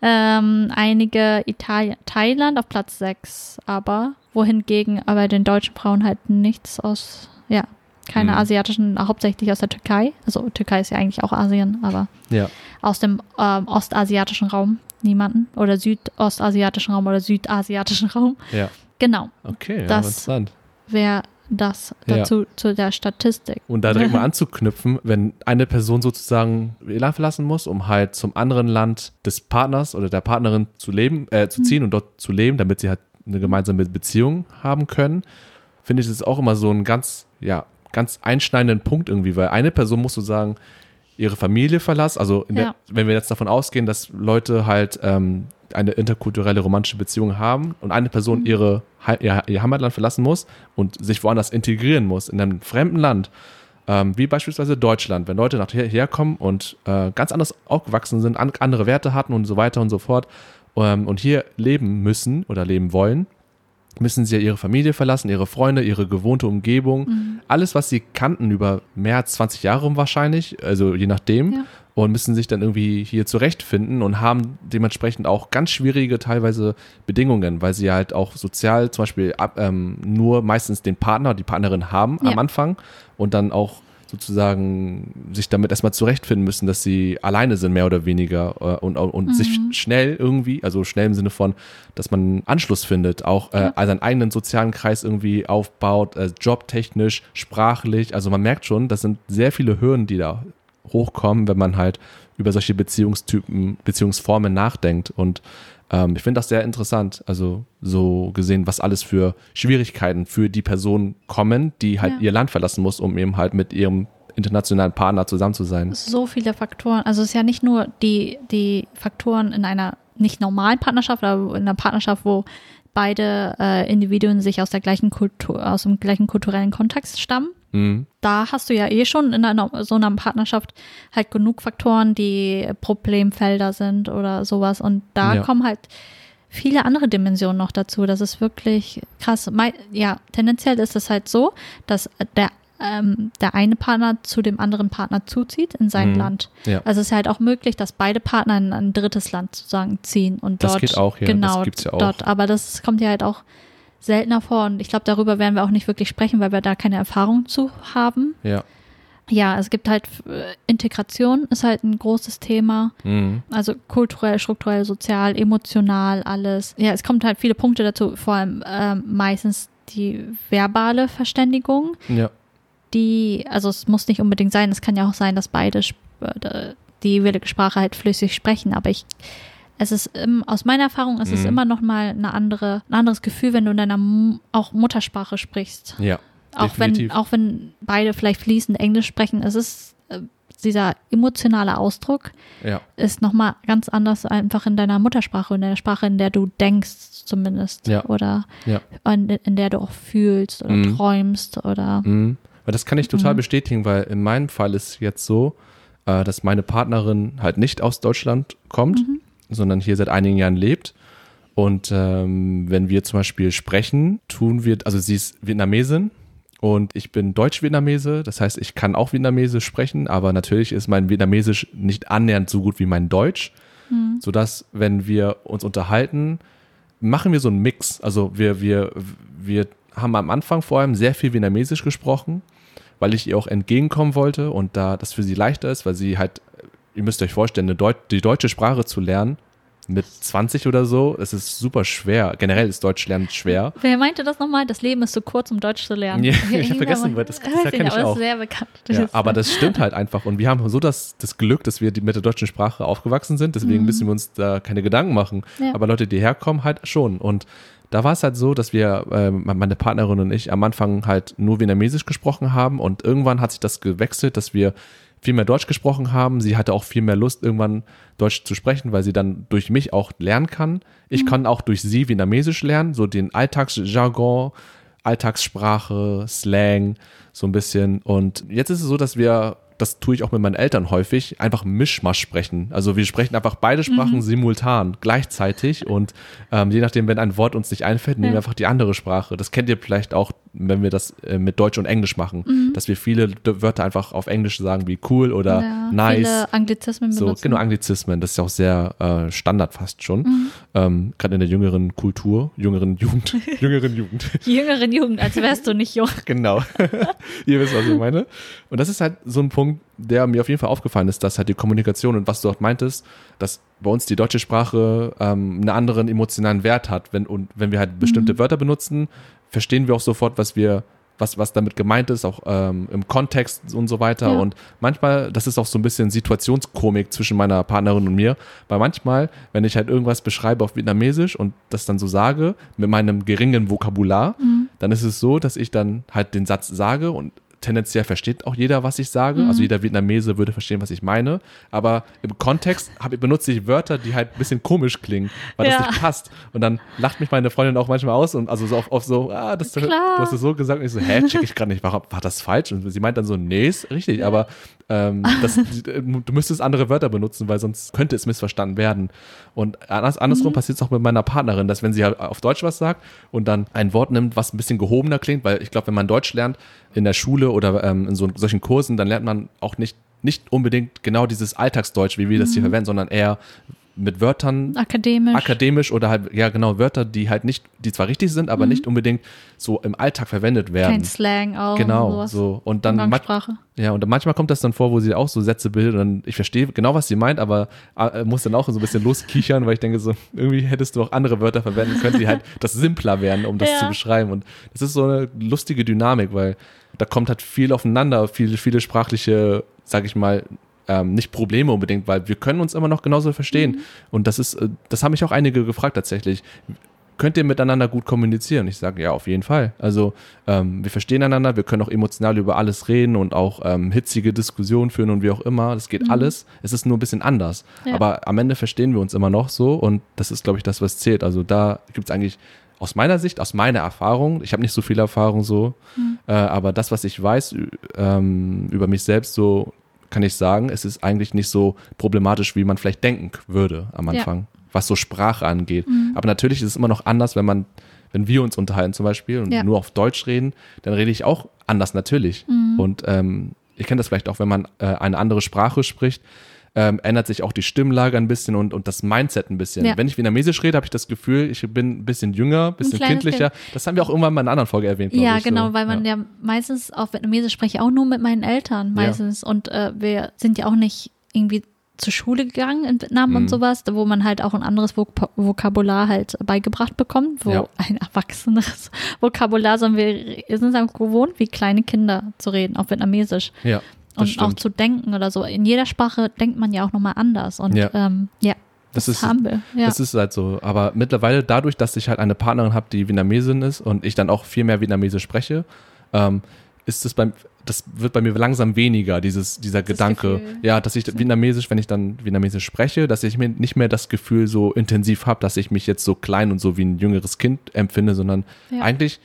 ähm, einige Italien, Thailand auf Platz 6, aber wohingegen aber den deutschen Frauen halt nichts aus, ja, keine Mhm. asiatischen, hauptsächlich aus der Türkei. Also Türkei ist ja eigentlich auch Asien, aber ja. aus dem ähm, ostasiatischen Raum niemanden oder südostasiatischen Raum oder südasiatischen Raum. Ja. Genau, Okay, ja, Das- interessant. Wäre das Ja. dazu zu der Statistik. Und da direkt mal anzuknüpfen, wenn eine Person sozusagen ihr Land verlassen muss, um halt zum anderen Land des Partners oder der Partnerin zu leben, äh, Mhm. zu ziehen und dort zu leben, damit sie halt eine gemeinsame Beziehung haben können, finde ich es auch immer so ein ganz, ja, ganz einschneidenden Punkt irgendwie, weil eine Person musst du sagen, ihre Familie verlassen, also Ja. der, wenn wir jetzt davon ausgehen, dass Leute halt ähm, eine interkulturelle romantische Beziehung haben und eine Person Mhm. ihre, ihr, ihr Heimatland verlassen muss und sich woanders integrieren muss, in einem fremden Land, ähm, wie beispielsweise Deutschland, wenn Leute nach hier- herkommen und äh, ganz anders aufgewachsen sind, an, andere Werte hatten und so weiter und so fort ähm, und hier leben müssen oder leben wollen, müssen sie ja ihre Familie verlassen, ihre Freunde, ihre gewohnte Umgebung, Mhm. alles, was sie kannten über mehr als 20 Jahre wahrscheinlich, also je nachdem, Ja. Und müssen sich dann irgendwie hier zurechtfinden und haben dementsprechend auch ganz schwierige teilweise Bedingungen, weil sie halt auch sozial zum Beispiel ab, ähm, nur meistens den Partner, die Partnerin haben Ja. am Anfang und dann auch sozusagen sich damit erstmal zurechtfinden müssen, dass sie alleine sind, mehr oder weniger äh, und, und sich schnell irgendwie, also schnell im Sinne von, dass man Anschluss findet, auch äh, Ja. seinen eigenen sozialen Kreis irgendwie aufbaut, äh, jobtechnisch, sprachlich. Also man merkt schon, das sind sehr viele Hürden, die da hochkommen, wenn man halt über solche Beziehungstypen, Beziehungsformen nachdenkt. Und ähm, ich finde das sehr interessant. Also so gesehen, was alles für Schwierigkeiten für die Person kommen, die halt Ja. ihr Land verlassen muss, um eben halt mit ihrem internationalen Partner zusammen zu sein. so viele Faktoren. Also es ist ja nicht nur die, die Faktoren in einer nicht normalen Partnerschaft, aber in einer Partnerschaft, wo beide äh, Individuen sich aus der gleichen Kultur, aus dem gleichen kulturellen Kontext stammen. Mhm. Da hast du ja eh schon in einer, so einer Partnerschaft halt genug Faktoren, die Problemfelder sind oder sowas. Und da Ja. kommen halt viele andere Dimensionen noch dazu. Das ist wirklich krass. Ja, tendenziell ist es halt so, dass der, ähm, der eine Partner zu dem anderen Partner zuzieht in sein Mhm. Land. Ja. Also es ist halt auch möglich, dass beide Partner in ein drittes Land sozusagen ziehen und Das dort geht auch, ja. Das genau gibt's ja auch. dort. Aber das kommt ja halt auch seltener vor und ich glaube, darüber werden wir auch nicht wirklich sprechen, weil wir da keine Erfahrung zu haben. Ja. Ja, es gibt halt äh, Integration ist halt ein großes Thema. Mhm. Also kulturell, strukturell, sozial, emotional, alles. Ja, es kommt halt viele Punkte dazu, vor allem ähm, meistens die verbale Verständigung, Ja. die, also es muss nicht unbedingt sein, es kann ja auch sein, dass beide äh, die jeweilige Sprache halt flüssig sprechen, aber ich es ist im, aus meiner Erfahrung ist es Mhm. immer noch mal eine andere, ein anderes Gefühl, wenn du in deiner M auch Muttersprache sprichst. Ja. Auch wenn, auch wenn beide vielleicht fließend Englisch sprechen, es ist äh, dieser emotionale Ausdruck Ja. ist nochmal ganz anders einfach in deiner Muttersprache, in der Sprache, in der du denkst zumindest. Ja. Oder Ja. in, in der du auch fühlst oder Mhm. träumst oder Mhm. Weil das kann ich total Mhm. bestätigen, weil in meinem Fall ist jetzt so, äh, dass meine Partnerin halt nicht aus Deutschland kommt, Mhm. Sondern hier seit einigen Jahren lebt. Und ähm, wenn wir zum Beispiel sprechen, tun wir, also sie ist Vietnamesin und ich bin Deutsch-Vietnamese, das heißt, ich kann auch Vietnamesisch sprechen, aber natürlich ist mein Vietnamesisch nicht annähernd so gut wie mein Deutsch, Mhm. sodass, wenn wir uns unterhalten, machen wir so einen Mix. Also wir, wir, wir haben am Anfang vor allem sehr viel Vietnamesisch gesprochen, weil ich ihr auch entgegenkommen wollte und da das für sie leichter ist, weil sie halt, ihr müsst euch vorstellen, Deut die deutsche Sprache zu lernen mit 20 oder so, es ist super schwer. Generell ist Deutsch lernen schwer. Wer meinte das nochmal? Das Leben ist zu kurz, um Deutsch zu lernen. Ja, ich hab Irgendwann vergessen, mal- das- das Weiß kenn nicht, ich aber auch. ist sehr bekannt. Ja, aber das stimmt halt einfach. Und wir haben so das, das Glück, dass wir die, mit der deutschen Sprache aufgewachsen sind. Deswegen müssen wir uns da keine Gedanken machen. Mhm. Ja. Aber Leute, die herkommen, halt schon. Und da war es halt so, dass wir, ähm, meine Partnerin und ich, am Anfang halt nur Vietnamesisch gesprochen haben. Und irgendwann hat sich das gewechselt, dass wir viel mehr Deutsch gesprochen haben. Sie hatte auch viel mehr Lust, irgendwann Deutsch zu sprechen, weil sie dann durch mich auch lernen kann. Ich kann auch durch sie Vietnamesisch lernen, so den Alltagsjargon, Alltagssprache, Slang, so ein bisschen. Und jetzt ist es so, dass wir, das tue ich auch mit meinen Eltern häufig, einfach Mischmasch sprechen. Also wir sprechen einfach beide Sprachen simultan, gleichzeitig. Und ähm, je nachdem, wenn ein Wort uns nicht einfällt, nehmen wir Ja. einfach die andere Sprache. Das kennt ihr vielleicht auch, wenn wir das äh, mit Deutsch und Englisch machen, dass wir viele Wörter einfach auf Englisch sagen, wie cool oder ja, nice. Viele Anglizismen So, benutzen. genau, Anglizismen, das ist ja auch sehr äh, Standard fast schon. Ähm, Gerade in der jüngeren Kultur, jüngeren Jugend, jüngeren Jugend. Jüngeren Jugend, als wärst du nicht jung. genau. Ihr wisst, was ich meine. Und das ist halt so ein Punkt, der mir auf jeden Fall aufgefallen ist, dass halt die Kommunikation und was du dort meintest, dass bei uns die deutsche Sprache ähm, einen anderen emotionalen Wert hat. Wenn, und wenn wir halt bestimmte Wörter benutzen, verstehen wir auch sofort, was wir was, was damit gemeint ist, auch ähm, im Kontext und so weiter. Ja. Und manchmal, das ist auch so ein bisschen Situationskomik zwischen meiner Partnerin und mir, weil manchmal, wenn ich halt irgendwas beschreibe auf Vietnamesisch und das dann so sage, mit meinem geringen Vokabular, dann ist es so, dass ich dann halt den Satz sage und tendenziell versteht auch jeder, was ich sage. Also jeder Vietnamese würde verstehen, was ich meine. Aber im Kontext hab, benutze ich Wörter, die halt ein bisschen komisch klingen, weil Ja. das nicht passt. Und dann lacht mich meine Freundin auch manchmal aus und also so auf, auf so, ah, das, du hast es so gesagt. Und ich so, hä, check ich gerade nicht, war, war das falsch? Und sie meint dann so, nee, ist richtig, aber ähm, das, du müsstest andere Wörter benutzen, weil sonst könnte es missverstanden werden. Und anders, andersrum Mhm. passiert es auch mit meiner Partnerin, dass wenn sie halt auf Deutsch was sagt und dann ein Wort nimmt, was ein bisschen gehobener klingt, weil ich glaube, wenn man Deutsch lernt in der Schule oder ähm, in so, solchen Kursen, dann lernt man auch nicht, nicht unbedingt genau dieses Alltagsdeutsch, wie wir das Mhm. hier verwenden, sondern eher mit Wörtern Akademisch. akademisch oder halt, ja genau, Wörter, die halt nicht, die zwar richtig sind, aber nicht unbedingt so im Alltag verwendet werden. Mhm. Kein Slang auch. Genau, so. Und dann, Umgangssprache. ja, und dann manchmal kommt das dann vor, wo sie auch so Sätze bildet und ich verstehe genau, was sie meint, aber äh, muss dann auch so ein bisschen loskichern, weil ich denke so, irgendwie hättest du auch andere Wörter verwenden können, die halt das simpler wären, um das Ja. zu beschreiben. Und das ist so eine lustige Dynamik, weil da kommt halt viel aufeinander, viele, viele sprachliche, sag ich mal, ähm, nicht Probleme unbedingt, weil wir können uns immer noch genauso verstehen. Und das ist, äh, das haben mich auch einige gefragt tatsächlich. Könnt ihr miteinander gut kommunizieren? Ich sage, ja, auf jeden Fall. Also ähm, wir verstehen einander, wir können auch emotional über alles reden und auch ähm, hitzige Diskussionen führen und wie auch immer. Das geht alles. Es ist nur ein bisschen anders. Ja. Aber am Ende verstehen wir uns immer noch so und das ist, glaube ich, das, was zählt. Also da gibt es eigentlich aus meiner Sicht, aus meiner Erfahrung, ich habe nicht so viel Erfahrung so, äh, aber das, was ich weiß ähm, über mich selbst, so kann ich sagen, es ist eigentlich nicht so problematisch, wie man vielleicht denken würde am Ja. Anfang, was so Sprache angeht. Aber natürlich ist es immer noch anders, wenn man, wenn wir uns unterhalten zum Beispiel und Ja. nur auf Deutsch reden, dann rede ich auch anders natürlich. Und ähm, ich kenne das vielleicht auch, wenn man äh, eine andere Sprache spricht, ähm, ändert sich auch die Stimmlage ein bisschen und, und das Mindset ein bisschen. Ja. Wenn ich Vietnamesisch rede, habe ich das Gefühl, ich bin ein bisschen jünger, ein bisschen kleines kindlicher. Das haben wir auch irgendwann mal in einer anderen Folge erwähnt. Ja, ich, genau, so. weil man ja. ja, meistens auf Vietnamesisch spreche auch nur mit meinen Eltern meistens und äh, wir sind ja auch nicht irgendwie zur Schule gegangen in Vietnam Mhm. und sowas, wo man halt auch ein anderes Vok Vokabular halt beigebracht bekommt, wo Ja. ein erwachsenes Vokabular, sondern wir sind es gewohnt, wie kleine Kinder zu reden, auf Vietnamesisch. Ja, und auch zu denken oder so. In jeder Sprache denkt man ja auch nochmal anders. Und Ja. ähm, ja Das das, ist- haben wir. Ja. Das ist halt so. Aber mittlerweile, dadurch, dass ich halt eine Partnerin habe, die Vietnamesin ist und ich dann auch viel mehr Vietnamesisch spreche, ähm, ist es beim, das wird bei mir langsam weniger, dieses, dieser Gedanke. Gefühl. Ja, dass ich Vietnamesisch, wenn ich dann Vietnamesisch spreche, dass ich mir nicht mehr das Gefühl so intensiv habe, dass ich mich jetzt so klein und so wie ein jüngeres Kind empfinde, sondern Ja. eigentlich,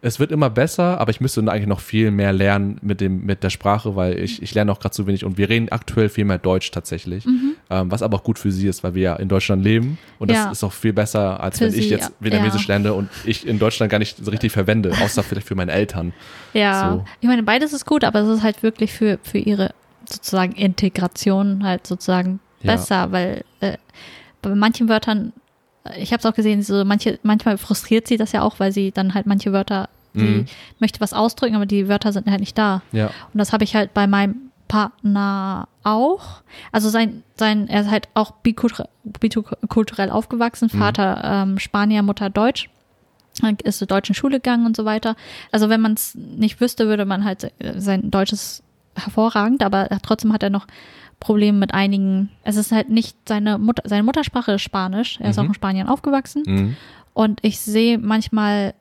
es wird immer besser, aber ich müsste eigentlich noch viel mehr lernen mit, dem, mit der Sprache, weil ich, ich lerne auch gerade zu wenig und wir reden aktuell viel mehr Deutsch tatsächlich, Mhm. ähm, was aber auch gut für sie ist, weil wir ja in Deutschland leben und das Ja. ist auch viel besser, als Für wenn ich sie, jetzt ja. Vietnamesisch Ja. lerne und ich in Deutschland gar nicht so richtig verwende, außer vielleicht für meine Eltern. Ja, So. ich meine, beides ist gut, aber es ist halt wirklich für, für ihre sozusagen Integration halt sozusagen Ja. besser, weil äh, bei manchen Wörtern, ich habe es auch gesehen, so manche, manchmal frustriert sie das ja auch, weil sie dann halt manche Wörter, sie Mhm. möchte was ausdrücken, aber die Wörter sind halt nicht da. Ja, Und das habe ich halt bei meinem Partner auch. Also sein, sein, er ist halt auch bikultur- bikulturell aufgewachsen, Mhm. Vater ähm, Spanier, Mutter Deutsch. Ist zur deutschen Schule gegangen und so weiter. Also wenn man es nicht wüsste, würde man halt sein Deutsch ist hervorragend, aber er- trotzdem hat er noch Probleme mit einigen. Es ist halt nicht seine Mutter, seine Muttersprache ist Spanisch. Er ist Mhm. auch in Spanien aufgewachsen. mhm. Und ich sehe manchmal,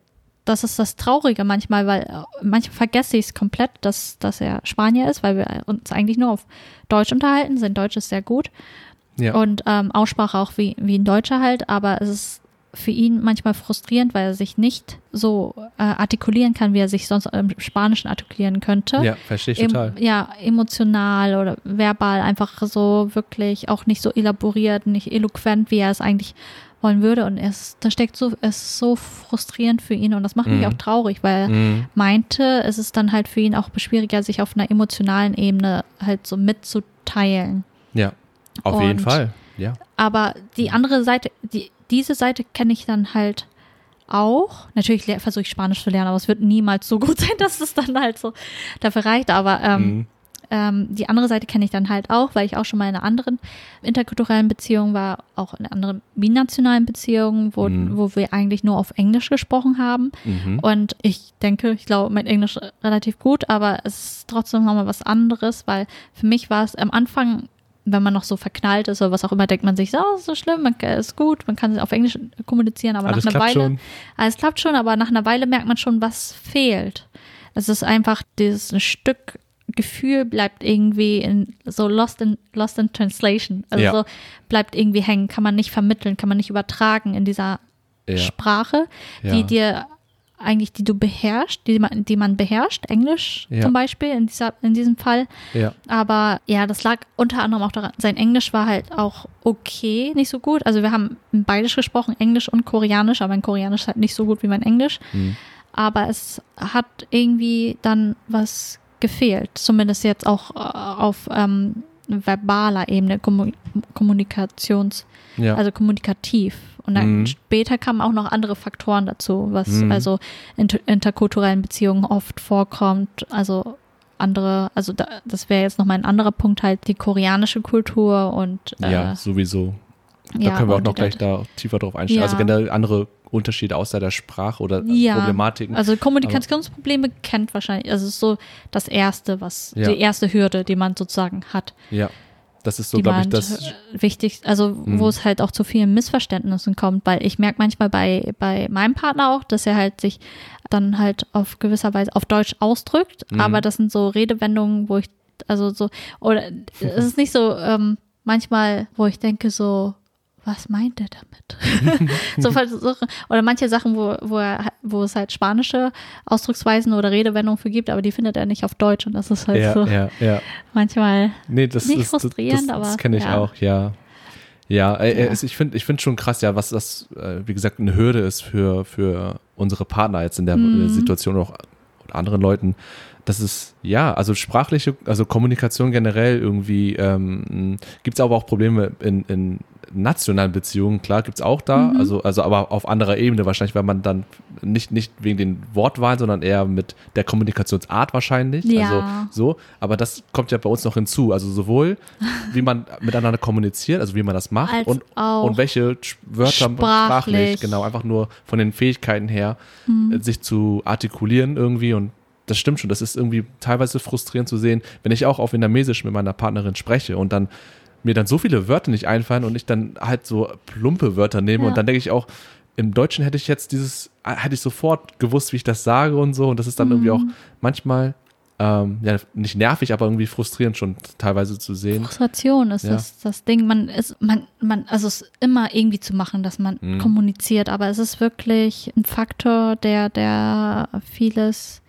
das ist das Traurige manchmal, weil manchmal vergesse ich es komplett, dass, dass er Spanier ist, weil wir uns eigentlich nur auf Deutsch unterhalten. Sein Deutsch ist sehr gut. ja. Und ähm, Aussprache auch wie, wie ein Deutscher halt, aber es ist für ihn manchmal frustrierend, weil er sich nicht so äh, artikulieren kann, wie er sich sonst im Spanischen artikulieren könnte. ja verstehe ich Em- total. ja, emotional oder verbal einfach so wirklich auch nicht so elaboriert, nicht eloquent, wie er es eigentlich wollen würde. Und es, da steckt so, es ist so frustrierend für ihn und das macht mich Mhm. auch traurig, weil er Mhm. meinte, es ist dann halt für ihn auch schwieriger, sich auf einer emotionalen Ebene halt so mitzuteilen. Ja, auf jeden Und- Fall. Ja. Aber die andere Seite, die, diese Seite kenne ich dann halt auch. Natürlich versuche ich Spanisch zu lernen, aber es wird niemals so gut sein, dass es dann halt so dafür reicht. Aber ähm, Mhm. ähm, die andere Seite kenne ich dann halt auch, weil ich auch schon mal in einer anderen interkulturellen Beziehung war, auch in einer anderen binationalen Beziehung, wo, Mhm. wo wir eigentlich nur auf Englisch gesprochen haben. Mhm. Und ich denke, ich glaube, mein Englisch relativ gut, aber es ist trotzdem nochmal was anderes, weil für mich war es am Anfang, wenn man noch so verknallt ist oder was auch immer, denkt man sich, so, ist so schlimm, man ist gut, man kann auf Englisch kommunizieren, aber Alles nach einer Weile, schon. alles klappt schon, aber nach einer Weile merkt man schon, was fehlt. Es ist einfach dieses Stück Gefühl bleibt irgendwie in so lost in lost in translation. Also Ja. so bleibt irgendwie hängen, kann man nicht vermitteln, kann man nicht übertragen in dieser Ja. Sprache, Ja. die dir eigentlich, die du beherrschst, die man, die man beherrscht, Englisch Ja. zum Beispiel in, dieser, in diesem Fall. Ja. Aber ja, das lag unter anderem auch daran, sein Englisch war halt auch okay, nicht so gut. Also wir haben beidisch gesprochen, Englisch und Koreanisch, aber mein Koreanisch ist halt nicht so gut wie mein Englisch. Mhm. Aber es hat irgendwie dann was gefehlt, zumindest jetzt auch äh, auf ähm, verbaler Ebene, Kommu Kommunikations, Ja. also kommunikativ. Und dann Mhm. später kamen auch noch andere Faktoren dazu, was Mhm. also in interkulturellen Beziehungen oft vorkommt. Also andere, also da, das wäre jetzt nochmal ein anderer Punkt halt, die koreanische Kultur und äh, ja, sowieso. Da ja, können wir auch noch gleich da tiefer drauf einsteigen. Ja. Also generell andere Unterschiede außer der Sprache oder Ja. Problematiken. Also Kommunikationsprobleme kennt wahrscheinlich, also es ist so das erste, was, Ja. die erste Hürde, die man sozusagen hat. ja. Das ist so, glaube ich, das. wichtig, also Mhm. wo es halt auch zu vielen Missverständnissen kommt, weil ich merke manchmal bei, bei meinem Partner auch, dass er halt sich dann halt auf gewisser Weise auf Deutsch ausdrückt, Mhm. aber das sind so Redewendungen, wo ich, also so, oder es ist nicht so ähm, manchmal, wo ich denke so, was meint er damit? so oder manche Sachen, wo, wo, er, wo es halt spanische Ausdrucksweisen oder Redewendungen für gibt, aber die findet er nicht auf Deutsch und das ist halt ja, so ja, ja. manchmal Nee, das Nicht das, frustrierend, das, aber, das kenne ich ja. auch, ja. Ja, äh, ich finde ich find schon krass, ja, was das, äh, wie gesagt, eine Hürde ist für, für unsere Partner jetzt in der Mhm. Situation auch oder anderen Leuten. Das ist, ja, also sprachliche, also Kommunikation generell irgendwie, ähm, gibt es aber auch Probleme in, in nationalen Beziehungen, klar, gibt es auch da, Mhm. also, also aber auf anderer Ebene wahrscheinlich, weil man dann nicht, nicht wegen den Wortwahlen, sondern eher mit der Kommunikationsart wahrscheinlich. Ja. Also so, aber das kommt ja bei uns noch hinzu. Also sowohl, wie man miteinander kommuniziert, also wie man das macht Als und, und welche Wörter sprachlich, sprachlich. genau, einfach nur von den Fähigkeiten her, Mhm. äh, sich zu artikulieren irgendwie und das stimmt schon, das ist irgendwie teilweise frustrierend zu sehen, wenn ich auch auf Vietnamesisch mit meiner Partnerin spreche und dann mir dann so viele Wörter nicht einfallen und ich dann halt so plumpe Wörter nehme Ja. und dann denke ich auch, im Deutschen hätte ich jetzt dieses, äh, hätte ich sofort gewusst, wie ich das sage und so und das ist dann irgendwie auch Mhm. manchmal, ähm, ja, nicht nervig, aber irgendwie frustrierend schon teilweise zu sehen. Frustration ist Ja. das, das Ding. Man ist, man, man, also es ist immer irgendwie zu machen, dass man Mhm. kommuniziert, aber es ist wirklich ein Faktor, der, der vieles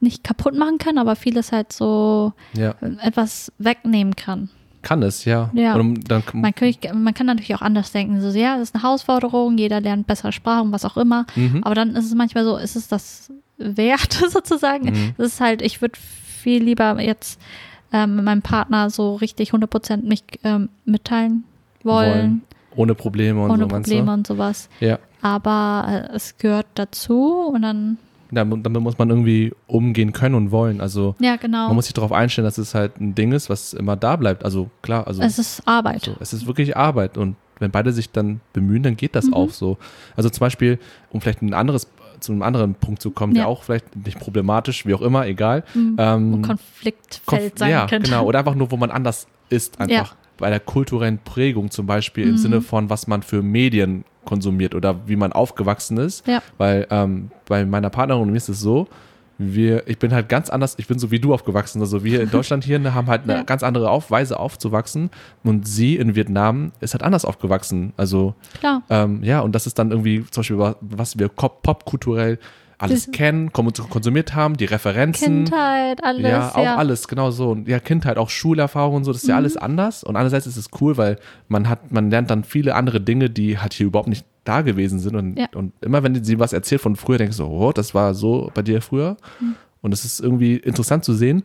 nicht kaputt machen kann, aber vieles halt so Ja, etwas wegnehmen kann. Kann es, ja. Ja. Und dann, Man kann, man kann natürlich auch anders denken. So, ja, das ist eine Herausforderung, jeder lernt bessere Sprachen, was auch immer. Mhm. Aber dann ist es manchmal so, ist es das wert sozusagen? Mhm. Das ist halt, ich würde viel lieber jetzt ähm, meinem Partner so richtig 100% mich ähm, mitteilen wollen, Wollen. ohne Probleme und ohne so, meinst Probleme und sowas. Ja. Aber äh, es gehört dazu und dann. Damit muss man irgendwie umgehen können und wollen. Also ja genau, man muss sich darauf einstellen, dass es halt ein Ding ist, was immer da bleibt. Also klar, also es ist Arbeit. So, es ist wirklich Arbeit und wenn beide sich dann bemühen, dann geht das Mhm. auch so. Also zum Beispiel, um vielleicht ein anderes, zu einem anderen Punkt zu kommen, der Ja. auch vielleicht nicht problematisch, wie auch immer, egal. Mhm. Ähm, Konfliktfeld Konf- sein ja, könnte. genau. Oder einfach nur, wo man anders ist, einfach bei der kulturellen Prägung zum Beispiel im Mhm. Sinne von, was man für Medien konsumiert oder wie man aufgewachsen ist. Ja. Weil ähm, bei meiner Partnerin und mir ist es so, wir, ich bin halt ganz anders, ich bin so wie du aufgewachsen. Also wir in Deutschland hier ne, haben halt eine Ja. ganz andere auf, Weise aufzuwachsen und sie in Vietnam ist halt anders aufgewachsen. Also Klar. ähm, ja, und das ist dann irgendwie zum Beispiel, wa- was wir popkulturell alles kennen, konsumiert haben, die Referenzen. Kindheit, alles. Ja, auch ja. alles, genau so. Und ja, Kindheit, auch Schulerfahrung und so, das ist ja Mhm. alles anders. Und andererseits ist es cool, weil man hat, man lernt dann viele andere Dinge, die halt hier überhaupt nicht da gewesen sind. Und, Ja. und immer wenn sie was erzählt von früher, denkst du, oh, das war so bei dir früher. Mhm. Und es ist irgendwie interessant zu sehen.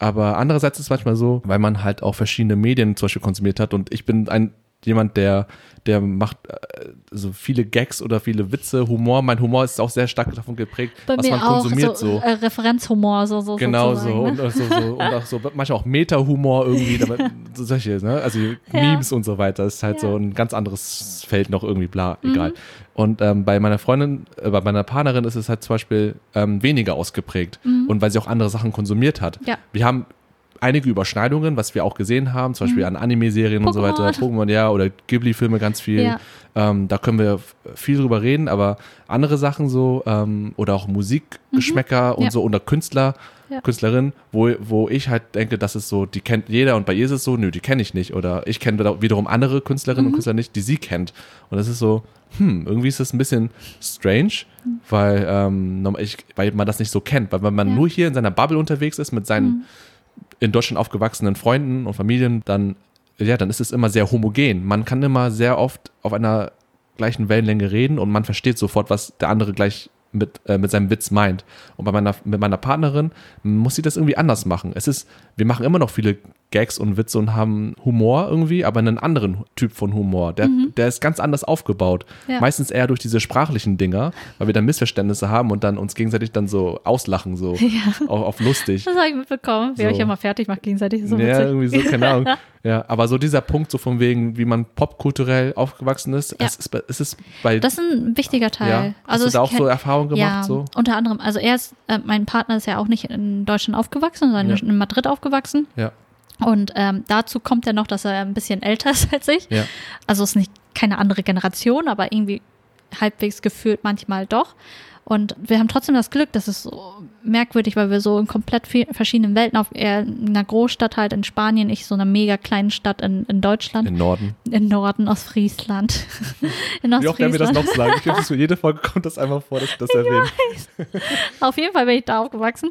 Aber andererseits ist es manchmal so, weil man halt auch verschiedene Medien zum Beispiel konsumiert hat. Und ich bin ein jemand, der, der macht äh, so viele Gags oder viele Witze, Humor. Mein Humor ist auch sehr stark davon geprägt, Bei was man konsumiert so, so. Äh, Referenzhumor, so, so Genau so. sozusagen, Und, ne? auch so, und auch so manchmal auch Meta-Humor irgendwie, damit, so solche, ne? Also Memes und so weiter. ist halt Ja. so ein ganz anderes Feld noch irgendwie, bla, Mhm. egal. Und ähm, bei meiner Freundin, äh, bei meiner Partnerin ist es halt zum Beispiel ähm, weniger ausgeprägt. Mhm. Und weil sie auch andere Sachen konsumiert hat. Ja. Wir haben einige Überschneidungen, was wir auch gesehen haben, zum Beispiel an Anime-Serien und so weiter, Pokémon. Ja, oder Ghibli-Filme ganz viel. Ja. Ähm, da können wir viel drüber reden, aber andere Sachen so, ähm, oder auch Musikgeschmäcker und Mhm. Ja. so, oder Künstler, Ja. Künstlerin, wo, wo ich halt denke, das ist so, die kennt jeder und bei ihr ist es so, nö, die kenne ich nicht. Oder ich kenne wieder- wiederum andere Künstlerinnen Mhm. und Künstler nicht, die sie kennt. Und das ist so, hm, irgendwie ist das ein bisschen strange, weil, ähm, ich, weil man das nicht so kennt. Weil wenn man Ja. nur hier in seiner Bubble unterwegs ist mit seinen in Deutschland aufgewachsenen Freunden und Familien, dann, ja, dann ist es immer sehr homogen. Man kann immer sehr oft auf einer gleichen Wellenlänge reden und man versteht sofort, was der andere gleich mit, äh, mit seinem Witz meint. Und bei meiner, mit meiner Partnerin muss sie das irgendwie anders machen. Es ist, wir machen immer noch viele Gags und Witze und haben Humor irgendwie, aber einen anderen Typ von Humor. Der, der ist ganz anders aufgebaut. Ja. Meistens eher durch diese sprachlichen Dinger, weil wir dann Missverständnisse haben und dann uns gegenseitig dann so auslachen, so auf, auf lustig. Das habe ich mitbekommen, wie ihr So. euch immer fertig macht gegenseitig. So ja, witzig. irgendwie so, keine Ahnung. Ja, aber so dieser Punkt, so von wegen, wie man popkulturell aufgewachsen ist, Ja. es, ist es ist bei. Das ist ein wichtiger Teil. ja, hast also du da auch so Erfahrungen gemacht? ja, so? unter anderem. Also er ist, äh, mein Partner ist ja auch nicht in Deutschland aufgewachsen, sondern Ja. in Madrid aufgewachsen. Ja, Und ähm, dazu kommt ja noch, dass er ein bisschen älter ist als ich. ja. Also es ist nicht keine andere Generation, aber irgendwie halbwegs gefühlt manchmal doch. Und wir haben trotzdem das Glück, das ist so merkwürdig, weil wir so in komplett viel, verschiedenen Welten, auf er in einer Großstadt halt in Spanien, ich so einer mega kleinen Stadt in, in Deutschland, Im Norden. im Norden Ostfriesland. in Wie oft werden wir das Ostfriesland. noch sagen? Ich glaube, für jede Folge kommt das einmal vor, dass ich das erwähne. Auf jeden Fall bin ich da aufgewachsen.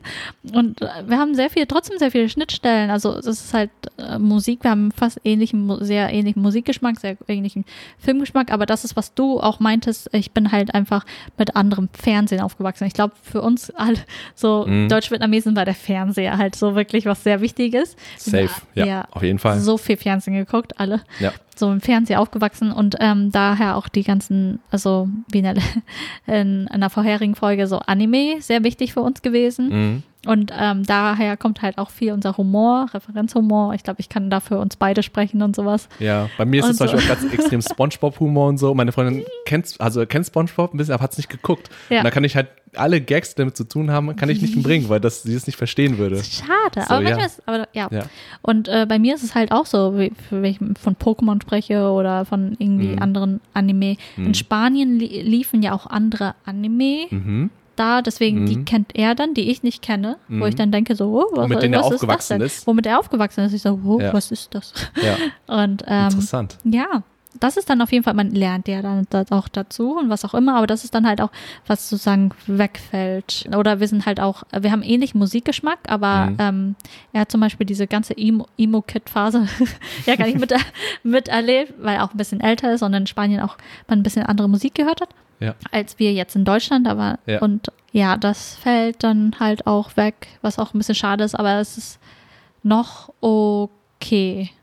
Und äh, wir haben sehr viel, trotzdem sehr viele Schnittstellen. Also es ist halt äh, Musik, wir haben fast ähnlichen, sehr ähnlichen Musikgeschmack, sehr ähnlichen Filmgeschmack, aber das ist, was du auch meintest, ich bin halt einfach mit anderem Fernsehen aufgewachsen. Ich glaube, für uns alle, so Mhm. Deutsch-Vietnamesen war der Fernseher halt so wirklich was sehr Wichtiges. Safe, ja, Ja. auf jeden Fall. So viel Fernsehen geguckt, alle Ja. so im Fernseher aufgewachsen und ähm, daher auch die ganzen, also wie in der, in einer vorherigen Folge so Anime sehr wichtig für uns gewesen. Mhm. Und ähm, daher kommt halt auch viel unser Humor, Referenzhumor. Ich glaube, ich kann da für uns beide sprechen und sowas. Ja, bei mir ist es zum. Beispiel auch ganz extrem Spongebob-Humor und so. Meine Freundin kennt, also kennt Spongebob ein bisschen, aber hat es nicht geguckt. Ja. Und da kann ich halt alle Gags, die damit zu tun haben, kann ich nicht bringen, weil das, sie es nicht verstehen würde. Schade, So, aber ja. manchmal ist, aber ja. Ja. Und äh, bei mir ist es halt auch so, wie, für wenn ich von Pokémon spreche oder von irgendwie Mhm. anderen Anime. In Spanien li liefen ja auch andere Anime Mhm. Da, deswegen die Mhm. kennt er dann, die ich nicht kenne, wo ich dann denke so, oh, was, Womit er was aufgewachsen ist das denn? ist. Womit er aufgewachsen ist. Ich so, oh, Ja. was ist das? Ja, Und ähm, interessant. ja, das ist dann auf jeden Fall, man lernt ja dann das auch dazu und was auch immer, aber das ist dann halt auch, was sozusagen wegfällt. Oder wir sind halt auch, wir haben ähnlichen Musikgeschmack, aber Mhm. ähm, er hat zum Beispiel diese ganze Emo- Emo-Kid-Phase ja gar nicht mit, miterlebt, weil er auch ein bisschen älter ist und in Spanien auch man ein bisschen andere Musik gehört hat, Ja. als wir jetzt in Deutschland, aber Ja. und ja, das fällt dann halt auch weg, was auch ein bisschen schade ist, aber es ist noch okay.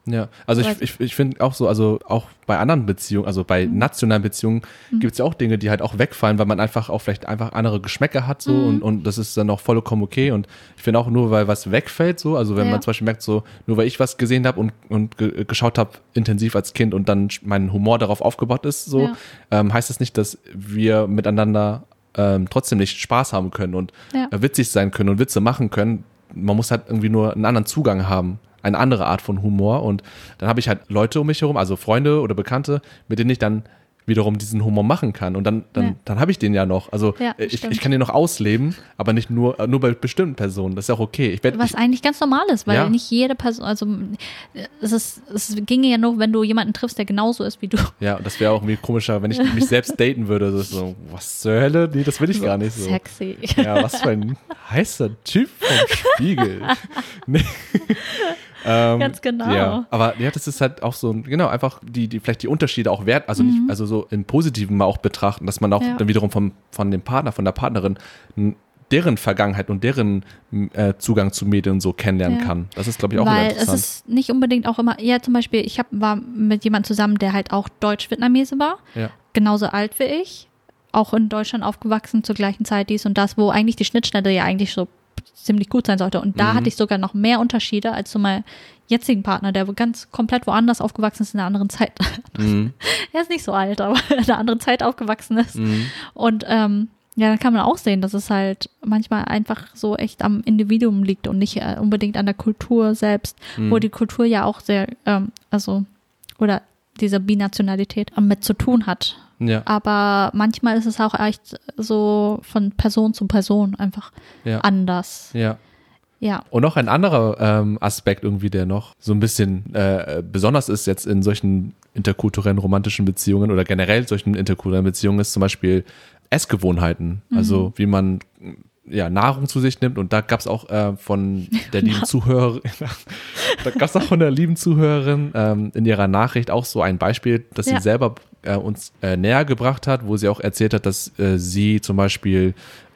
Ja, also ich, ich, ich finde auch so, also auch bei anderen Beziehungen, also bei Mhm. nationalen Beziehungen gibt es ja auch Dinge, die halt auch wegfallen, weil man einfach auch vielleicht einfach andere Geschmäcker hat so Mhm. und, und das ist dann auch vollkommen okay und ich finde auch nur, weil was wegfällt so, also wenn Ja. man zum Beispiel merkt so, nur weil ich was gesehen habe und, und ge geschaut habe intensiv als Kind und dann mein Humor darauf aufgebaut ist so, Ja. ähm, heißt das nicht, dass wir miteinander ähm, trotzdem nicht Spaß haben können und Ja. witzig sein können und Witze machen können. Man muss halt irgendwie nur einen anderen Zugang haben, eine andere Art von Humor. Und dann habe ich halt Leute um mich herum, also Freunde oder Bekannte, mit denen ich dann wiederum diesen Humor machen kann. Und dann, dann, Ja. dann habe ich den ja noch. Also Ja, äh, ich, ich kann den noch ausleben, aber nicht nur, äh, nur bei bestimmten Personen. Das ist auch okay. Ich werd, Was ich, eigentlich ganz normal ist, weil Ja. nicht jede Person, also es, ist, es ginge ja nur, wenn du jemanden triffst, der genauso ist wie du. ja, das wäre auch irgendwie komischer, wenn ich mich selbst daten würde. Das so, was zur Hölle? Nee, das will ich gar nicht so. Sexy. Ja, was für ein heißer Typ vom Spiegel. nee. Ähm, Ganz genau. Ja, aber ja, das ist halt auch so, genau, einfach die, die vielleicht die Unterschiede auch wert, also nicht, also so im Positiven mal auch betrachten, dass man auch Mhm. Ja. dann wiederum vom, von dem Partner, von der Partnerin deren Vergangenheit und deren äh, Zugang zu Medien so kennenlernen Ja. kann. Das ist, glaube ich, auch Weil immer es interessant. ist nicht unbedingt auch immer, ja, zum Beispiel, ich hab, war mit jemandem zusammen, der halt auch Deutsch-Vietnamese war, ja. genauso alt wie ich, auch in Deutschland aufgewachsen, zur gleichen Zeit dies und das, wo eigentlich die Schnittstelle ja eigentlich so ziemlich gut sein sollte. Und da Mhm. hatte ich sogar noch mehr Unterschiede als zu meinem jetzigen Partner, der ganz komplett woanders aufgewachsen ist in einer anderen Zeit. Mhm. er ist nicht so alt, aber in einer anderen Zeit aufgewachsen ist. Mhm. Und ähm, ja, dann kann man auch sehen, dass es halt manchmal einfach so echt am Individuum liegt und nicht äh, unbedingt an der Kultur selbst, Mhm. wo die Kultur ja auch sehr, ähm, also, oder diese Binationalität mit zu tun hat. Ja, Aber manchmal ist es auch echt so von Person zu Person einfach ja, anders. ja. Ja. Und noch ein anderer ähm, Aspekt irgendwie, der noch so ein bisschen äh, besonders ist jetzt in solchen interkulturellen romantischen Beziehungen oder generell solchen interkulturellen Beziehungen ist zum Beispiel Essgewohnheiten. Also wie man ja, Nahrung zu sich nimmt. Und da gab es auch äh, von der lieben Zuhörerin, da gab es auch von der lieben Zuhörerin ähm, in ihrer Nachricht auch so ein Beispiel, das Ja. sie selber äh, uns äh, näher gebracht hat, wo sie auch erzählt hat, dass äh, sie zum Beispiel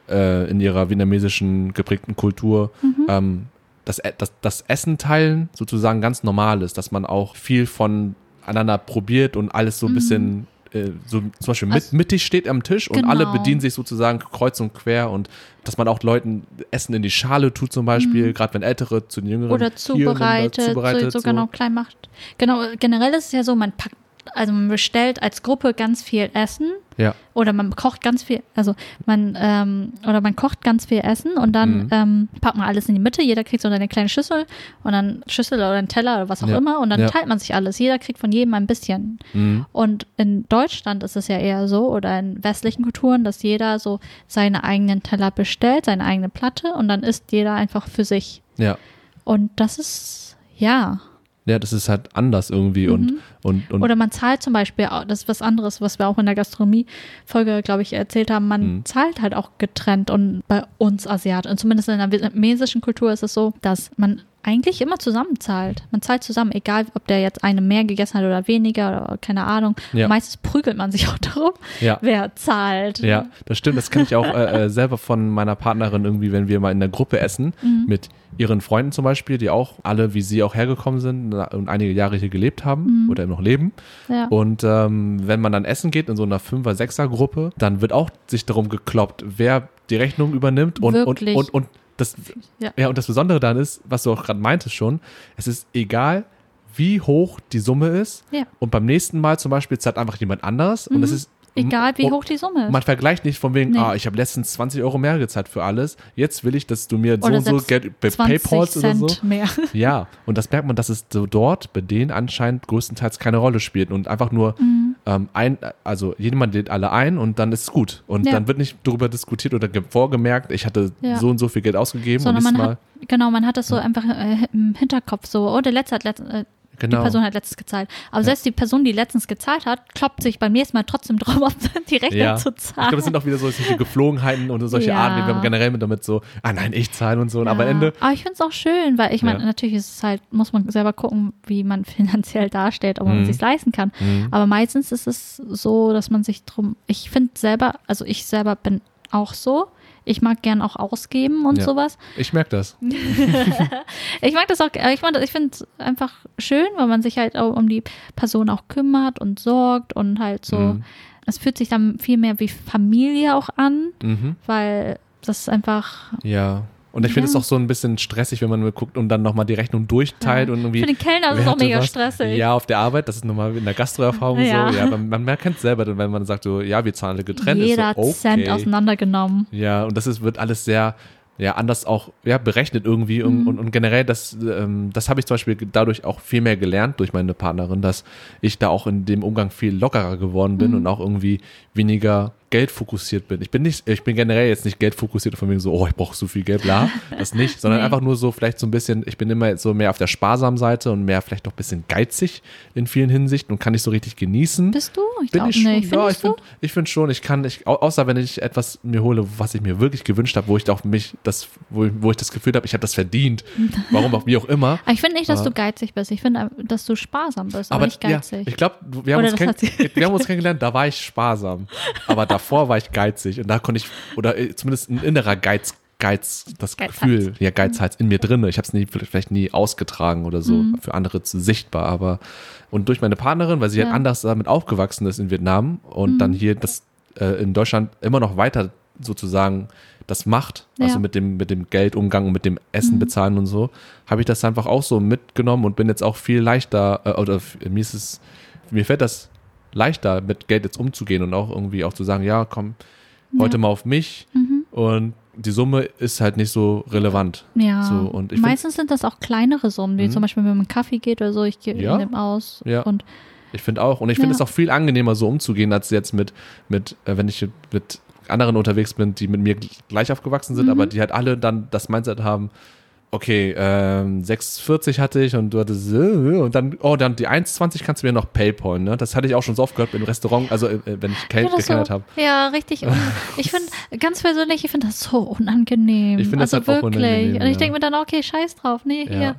äh, in ihrer vietnamesischen geprägten Kultur ähm, das, E- das, das Essen teilen sozusagen ganz normal ist, dass man auch viel voneinander probiert und alles so ein bisschen äh, so zum Beispiel mit, Also- mittig steht am Tisch und alle Genau. bedienen sich sozusagen kreuz und quer und dass man auch Leuten Essen in die Schale tut zum Beispiel, gerade wenn Ältere zu den Jüngeren Mhm. Oder Tieren dann zubereitet, zubereitet so, so genau klein macht. Genau, generell ist es ja so, man packt, also man bestellt als Gruppe ganz viel Essen Ja, oder man kocht ganz viel, also man ähm, oder man kocht ganz viel Essen und dann Mhm. ähm, packt man alles in die Mitte, jeder kriegt so eine kleine Schüssel und dann Schüssel oder einen Teller oder was auch Ja. immer und dann Ja. teilt man sich alles. Jeder kriegt von jedem ein bisschen. mhm. Und in Deutschland ist es ja eher so oder in westlichen Kulturen, dass jeder so seine eigenen Teller bestellt, seine eigene Platte und dann isst jeder einfach für sich. ja. Und das ist ja. Ja, das ist halt anders irgendwie und, und, und Mhm. Oder man zahlt zum Beispiel, das ist was anderes, was wir auch in der Gastronomie-Folge, glaube ich, erzählt haben, man Mhm. zahlt halt auch getrennt und bei uns Asiaten, und zumindest in der vietnamesischen Kultur ist es so, dass man eigentlich immer zusammen zahlt. Man zahlt zusammen, egal ob der jetzt eine mehr gegessen hat oder weniger oder keine Ahnung. Ja. Meistens prügelt man sich auch darum, ja. wer zahlt. Ja, das stimmt. Das kenne ich auch äh, äh, selber von meiner Partnerin irgendwie, wenn wir mal in der Gruppe essen, Mhm. mit ihren Freunden zum Beispiel, die auch alle wie sie auch hergekommen sind und einige Jahre hier gelebt haben Mhm. oder noch leben. Ja. Und ähm, wenn man dann essen geht in so einer Fünfer-, Sechser-Gruppe, dann wird auch sich darum gekloppt, wer die Rechnung übernimmt und, und, Wirklich? und, und das, Ja. ja. und das Besondere dann ist, was du auch gerade meintest schon, es ist egal, wie hoch die Summe ist. Ja. Mhm. Und beim nächsten Mal zum Beispiel zahlt einfach jemand anderes und es ist Egal wie und hoch die Summe ist. Man vergleicht nicht von wegen, Nee. ah, ich habe letztens 20 Euro mehr gezahlt für alles. Jetzt will ich, dass du mir so Oder und so Geld bei 20 PayPals oder so. Mehr. Ja, und das merkt man, dass es so dort bei denen anscheinend größtenteils keine Rolle spielt und einfach nur Mhm. Ähm, ein, also jemand lädt alle ein und dann ist es gut. Und Ja. dann wird nicht darüber diskutiert oder ge- vorgemerkt, ich hatte Ja. so und so viel Geld ausgegeben Sondern und man Mal. hat, genau, man hat das so einfach äh, im Hinterkopf so, oh, der Letzte hat letzt, äh, Genau. die Person hat letztens gezahlt. Aber selbst die Person, die letztens gezahlt hat, kloppt sich beim nächsten Mal trotzdem drauf, um die Rechnung Ja. zu Ich zahlen. glaube, das sind auch wieder so solche Geflogenheiten und solche Ja. Arten, die wir generell mit damit so, ah nein, ich zahle und so. Und aber am Ja. Ende, Aber ich finde es auch schön, weil ich meine, Ja. natürlich ist es halt, muss man selber gucken, wie man finanziell dasteht, ob man Mhm. es sich leisten kann. Mhm. Aber meistens ist es so, dass man sich drum, ich finde selber, also ich selber bin auch so. Ich mag gern auch ausgeben und Ja. sowas. ich merke das. Ich mag das auch, äh, ich, ich finde es einfach schön, weil man sich halt auch um die Person auch kümmert und sorgt und halt so, Mhm. es fühlt sich dann viel mehr wie Familie auch an, Mhm. weil das ist einfach, Ja. Und ich finde es Ja. auch so ein bisschen stressig, wenn man nur guckt und dann nochmal die Rechnung durchteilt Ja. und irgendwie. für den Kellner ist es auch mega was? stressig. Ja, auf der Arbeit, das ist nochmal in der Gastroerfahrung Ja. so. Ja, man, man merkt es selber, wenn man sagt so, ja, wir zahlen alle getrennt. Jeder so, okay. Cent auseinandergenommen. Ja, und das ist, wird alles sehr, ja, anders auch ja, berechnet irgendwie. Mhm. Und, und, und generell, das, ähm, das habe ich zum Beispiel dadurch auch viel mehr gelernt durch meine Partnerin, dass ich da auch in dem Umgang viel lockerer geworden bin Mhm. und auch irgendwie weniger geldfokussiert bin. Ich bin nicht, ich bin generell jetzt nicht geldfokussiert von wegen so, oh, ich brauche so viel Geld, bla, das nicht, sondern Nee. einfach nur so vielleicht so ein bisschen, ich bin immer so mehr auf der sparsamen Seite und mehr vielleicht auch ein bisschen geizig in vielen Hinsichten und kann nicht so richtig genießen. Bist du? Ich Bin ich schon, nicht. ja, ich finde ich find schon, ich kann, ich, au- außer wenn ich etwas mir hole, was ich mir wirklich gewünscht habe, wo ich auch mich, das, wo, wo ich das Gefühl habe, ich habe das verdient, warum auch, wie auch immer. Aber ich finde nicht, dass Aber- du geizig bist. Ich finde, dass du sparsam bist, aber, nicht ja, geizig. ich glaube, wir, haben uns kenn- wir haben uns kennengelernt, da war ich sparsam. Aber davor war ich geizig und da konnte ich, oder äh, zumindest ein innerer Geiz, Geiz, das Geizhals. Gefühl, ja, Geizhals in mir drin. Ich habe es nie, vielleicht nie ausgetragen oder so Mhm. für andere zu sichtbar, aber und durch meine Partnerin, weil sie halt Ja. anders damit aufgewachsen ist in Vietnam und Mhm. dann hier das äh, in Deutschland immer noch weiter sozusagen das macht, also Ja. mit dem, mit dem Geldumgang und mit dem Essen Mhm. bezahlen und so, habe ich das einfach auch so mitgenommen und bin jetzt auch viel leichter, äh, oder mir ist es, mir fällt das leichter, mit Geld jetzt umzugehen und auch irgendwie auch zu sagen, ja, komm, heute mal auf mich Mhm. und die Summe ist halt nicht so relevant. Ja, So, und ich find- meistens sind das auch kleinere Summen, wie Mhm. zum Beispiel, wenn man Kaffee geht oder so, ich gehe Ja. nehme aus Ja. und Ich finde auch. Und ich finde Ja. es auch viel angenehmer, so umzugehen, als jetzt mit, mit äh, wenn ich mit anderen unterwegs bin, die mit mir gleich aufgewachsen sind, Mhm. aber die halt alle dann das Mindset haben, okay, ähm, 6,40 hatte ich und du hattest, äh, und dann, oh, dann die 1,20 kannst du mir noch Paypal, ne? Das hatte ich auch schon so oft gehört im Restaurant, also äh, wenn ich Geld das gekellert so, habe. Ja, richtig. Ich finde, ganz persönlich, ich finde das so unangenehm. Ich finde das also halt auch wirklich. unangenehm, Und ich denke mir dann, okay, scheiß drauf. Nee, Ja. hier,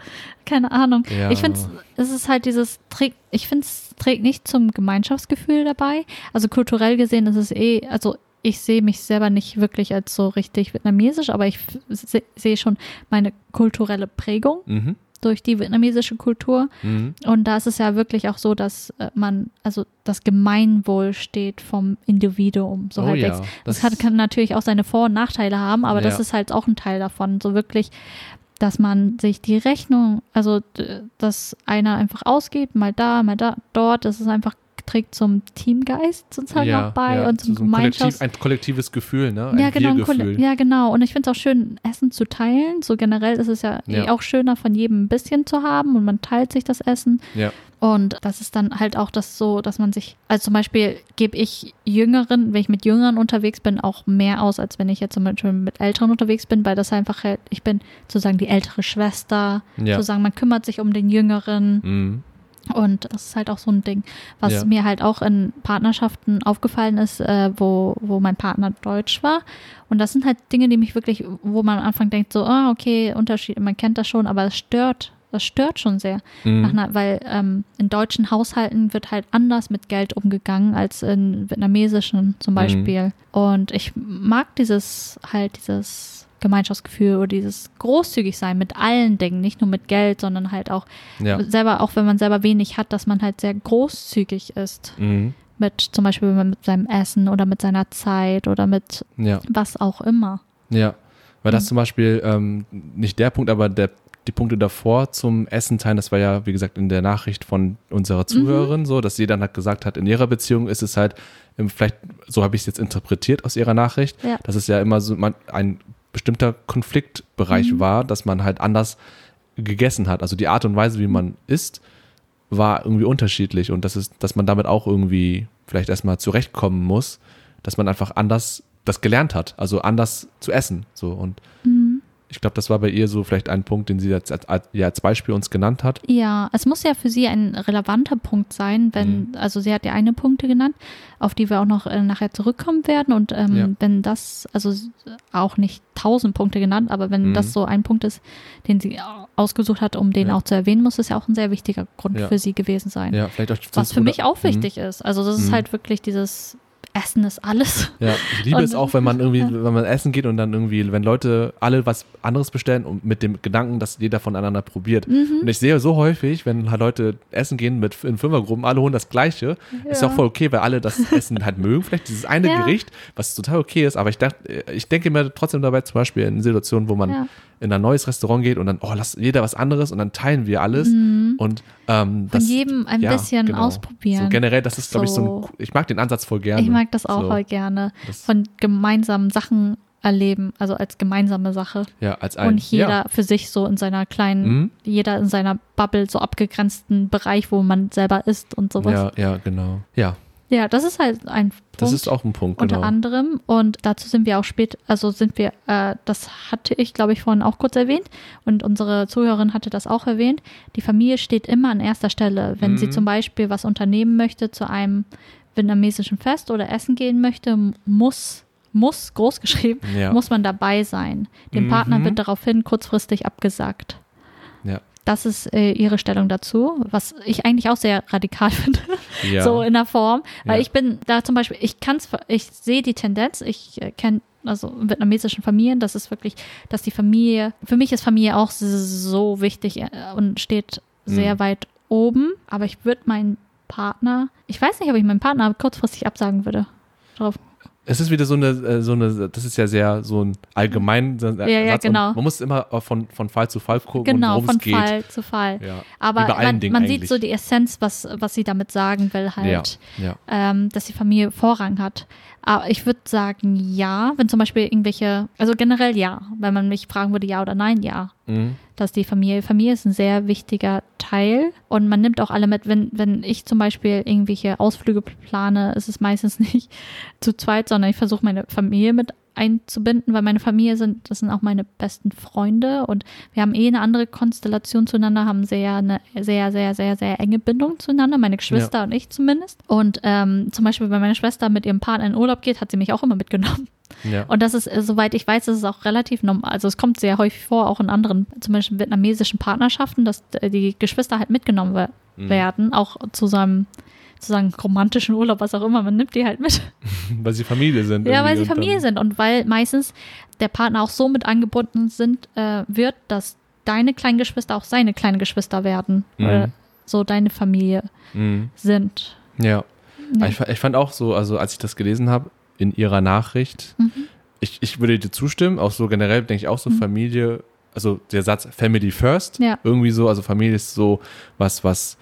keine Ahnung. Ja. Ich finde, es ist halt dieses, trägt, ich finde, es trägt nicht zum Gemeinschaftsgefühl dabei. Also kulturell gesehen ist es eh, also ich sehe mich selber nicht wirklich als so richtig vietnamesisch, aber ich se- sehe schon meine kulturelle Prägung Mhm. durch die vietnamesische Kultur. Mhm. Und da ist es ja wirklich auch so, dass äh, man, also das Gemeinwohl steht vom Individuum, so Oh halbwegs. ja, Das, das- hat, kann natürlich auch seine Vor- und Nachteile haben, aber das Ja. ist halt auch ein Teil davon. So wirklich, dass man sich die Rechnung, also dass einer einfach ausgeht, mal da, mal da, dort, das ist einfach trägt zum Teamgeist sozusagen ja, auch bei ja, und zum so ein, Kollektiv, Gemeinschafts... ein kollektives Gefühl, ne? Ein Ja genau, ein ja, genau. Und ich finde es auch schön, Essen zu teilen. So generell ist es ja, eh Ja. auch schöner, von jedem ein bisschen zu haben und man teilt sich das Essen. Ja. Und das ist dann halt auch das so, dass man sich, also zum Beispiel gebe ich Jüngeren, wenn ich mit Jüngeren unterwegs bin, auch mehr aus, als wenn ich jetzt zum Beispiel mit Älteren unterwegs bin, weil das einfach halt, ich bin sozusagen die ältere Schwester, Ja. sozusagen man kümmert sich um den Jüngeren Mhm. Und das ist halt auch so ein Ding, was Ja. mir halt auch in Partnerschaften aufgefallen ist, äh, wo, wo mein Partner deutsch war. Und das sind halt Dinge, die mich wirklich, wo man am Anfang denkt, so, ah, okay, Unterschied, man kennt das schon, aber es stört, das stört schon sehr. Mhm. Einer, weil ähm, in deutschen Haushalten wird halt anders mit Geld umgegangen als in vietnamesischen zum Mhm. Beispiel. Und ich mag dieses halt dieses Gemeinschaftsgefühl oder dieses großzügig sein mit allen Dingen, nicht nur mit Geld, sondern halt auch Ja. selber, auch wenn man selber wenig hat, dass man halt sehr großzügig ist Mhm. mit zum Beispiel mit seinem Essen oder mit seiner Zeit oder mit Ja. was auch immer. Ja, weil das Mhm. zum Beispiel ähm, nicht der Punkt, aber der, die Punkte davor zum Essen teilen, das war ja, wie gesagt, in der Nachricht von unserer Zuhörerin so, dass sie dann halt gesagt hat, in ihrer Beziehung ist es halt, vielleicht, so habe ich es jetzt interpretiert aus ihrer Nachricht, Ja. dass es ja immer so man, ein bestimmter Konfliktbereich Mhm. war, dass man halt anders gegessen hat. Also die Art und Weise, wie man isst, war irgendwie unterschiedlich und das ist, dass man damit auch irgendwie vielleicht erstmal zurechtkommen muss, dass man einfach anders das gelernt hat, also anders zu essen. So und Mhm. Ich glaube, das war bei ihr so vielleicht ein Punkt, den sie jetzt als, als, als Beispiel uns genannt hat. Ja, es muss ja für sie ein relevanter Punkt sein, wenn, Mhm. also sie hat ja eine Punkte genannt, auf die wir auch noch äh, nachher zurückkommen werden. Und ähm, Ja. wenn das, also auch nicht tausend Punkte genannt, aber wenn Mhm. das so ein Punkt ist, den sie au- ausgesucht hat, um den Ja. auch zu erwähnen, muss es ja auch ein sehr wichtiger Grund Ja. für sie gewesen sein. Ja, vielleicht auch Was für mich auch Mhm. wichtig ist. Also das ist Mhm. halt wirklich dieses Essen ist alles. Ja, ich liebe Und- es auch, wenn man irgendwie, Ja. wenn man essen geht und dann irgendwie, wenn Leute alle was anderes bestellen und mit dem Gedanken, dass jeder voneinander probiert. Mhm. Und ich sehe so häufig, wenn halt Leute essen gehen mit in Fünfergruppen, alle holen das Gleiche, ist ja auch voll okay, weil alle das Essen halt mögen. Vielleicht dieses eine Ja. Gericht, was total okay ist, aber ich dachte, ich denke mir trotzdem dabei zum Beispiel in Situationen, wo man in ein neues Restaurant geht und dann, oh, lass jeder was anderes und dann teilen wir alles. Und ähm, Von das, jedem ein bisschen genau. ausprobieren. So generell, das ist, glaube ich, so So. ein, ich mag den Ansatz voll gerne. Ich mag das auch so, voll gerne. das- Von gemeinsamen Sachen erleben, also als gemeinsame Sache. Ja, als ein, und jeder ja. für sich so in seiner kleinen, Mhm. jeder in seiner Bubble, so abgegrenzten Bereich, wo man selber ist und sowas. Ja, ja, genau. Ja, Ja, das ist halt ein Punkt. das ist auch ein Punkt, unter genau. anderem. Und dazu sind wir auch spät, also sind wir, äh, das hatte ich, glaube ich, vorhin auch kurz erwähnt. Und unsere Zuhörerin hatte das auch erwähnt. Die Familie steht immer an erster Stelle. Wenn sie Mhm. zum Beispiel was unternehmen möchte zu einem vietnamesischen Fest oder essen gehen möchte, muss, muss, groß geschrieben, Ja. muss man dabei sein. Dem Mhm. Partner wird daraufhin kurzfristig abgesagt. Ja. Das ist äh, ihre Stellung dazu, was ich eigentlich auch sehr radikal finde Ja. so in der Form. Weil Ja. ich bin da zum Beispiel, ich kann's, ich sehe die Tendenz, ich äh, kenne also vietnamesischen Familien, das ist wirklich, dass die Familie, für mich ist Familie auch so wichtig äh, und steht sehr Mhm. weit oben, aber ich würde meinen Partner, ich weiß nicht, ob ich meinen Partner kurzfristig absagen würde. Drauf. Es ist wieder so eine, äh, so eine, das ist ja sehr so ein allgemein Ja, ja, genau. Man muss immer von, von Fall zu Fall gucken, Genau, worum von es geht. Fall zu Fall. Ja. Aber man, Dingen man sieht so die Essenz, was, was sie damit sagen will, halt. Ja, ja. ähm, dass die Familie Vorrang hat. Aber ich würde sagen, ja, wenn zum Beispiel irgendwelche, also generell ja, wenn man mich fragen würde, ja oder nein, ja. Mhm. Dass die Familie, Familie ist ein sehr wichtiger Teil und man nimmt auch alle mit. Wenn, wenn ich zum Beispiel irgendwelche Ausflüge plane, ist es meistens nicht zu zweit, sondern ich versuche meine Familie mit einzubinden, weil meine Familie sind, das sind auch meine besten Freunde und wir haben eh eine andere Konstellation zueinander, haben sehr eine sehr, sehr, sehr, sehr enge Bindung zueinander, meine Geschwister Ja. und ich zumindest. Und ähm, zum Beispiel, wenn meine Schwester mit ihrem Partner in Urlaub geht, hat sie mich auch immer mitgenommen. Ja. Und das ist, äh, soweit ich weiß, das ist auch relativ normal. Also es kommt sehr häufig vor, auch in anderen, zum Beispiel vietnamesischen Partnerschaften, dass die Geschwister halt mitgenommen we Mhm. werden, auch zu seinem sozusagen romantischen Urlaub, was auch immer, man nimmt die halt mit. Weil sie Familie sind. Ja, weil sie Familie sind und weil meistens der Partner auch so mit angebunden sind, äh, wird, dass deine kleinen Geschwister auch seine kleinen Geschwister werden. Mhm. Oder so deine Familie Mhm. sind. Ja. Ja. Ich, ich fand auch so, also als ich das gelesen habe, in ihrer Nachricht, Mhm. ich, ich würde dir zustimmen, auch so generell denke ich auch so Familie, also der Satz Family First, Ja. irgendwie so, also Familie ist so was, was,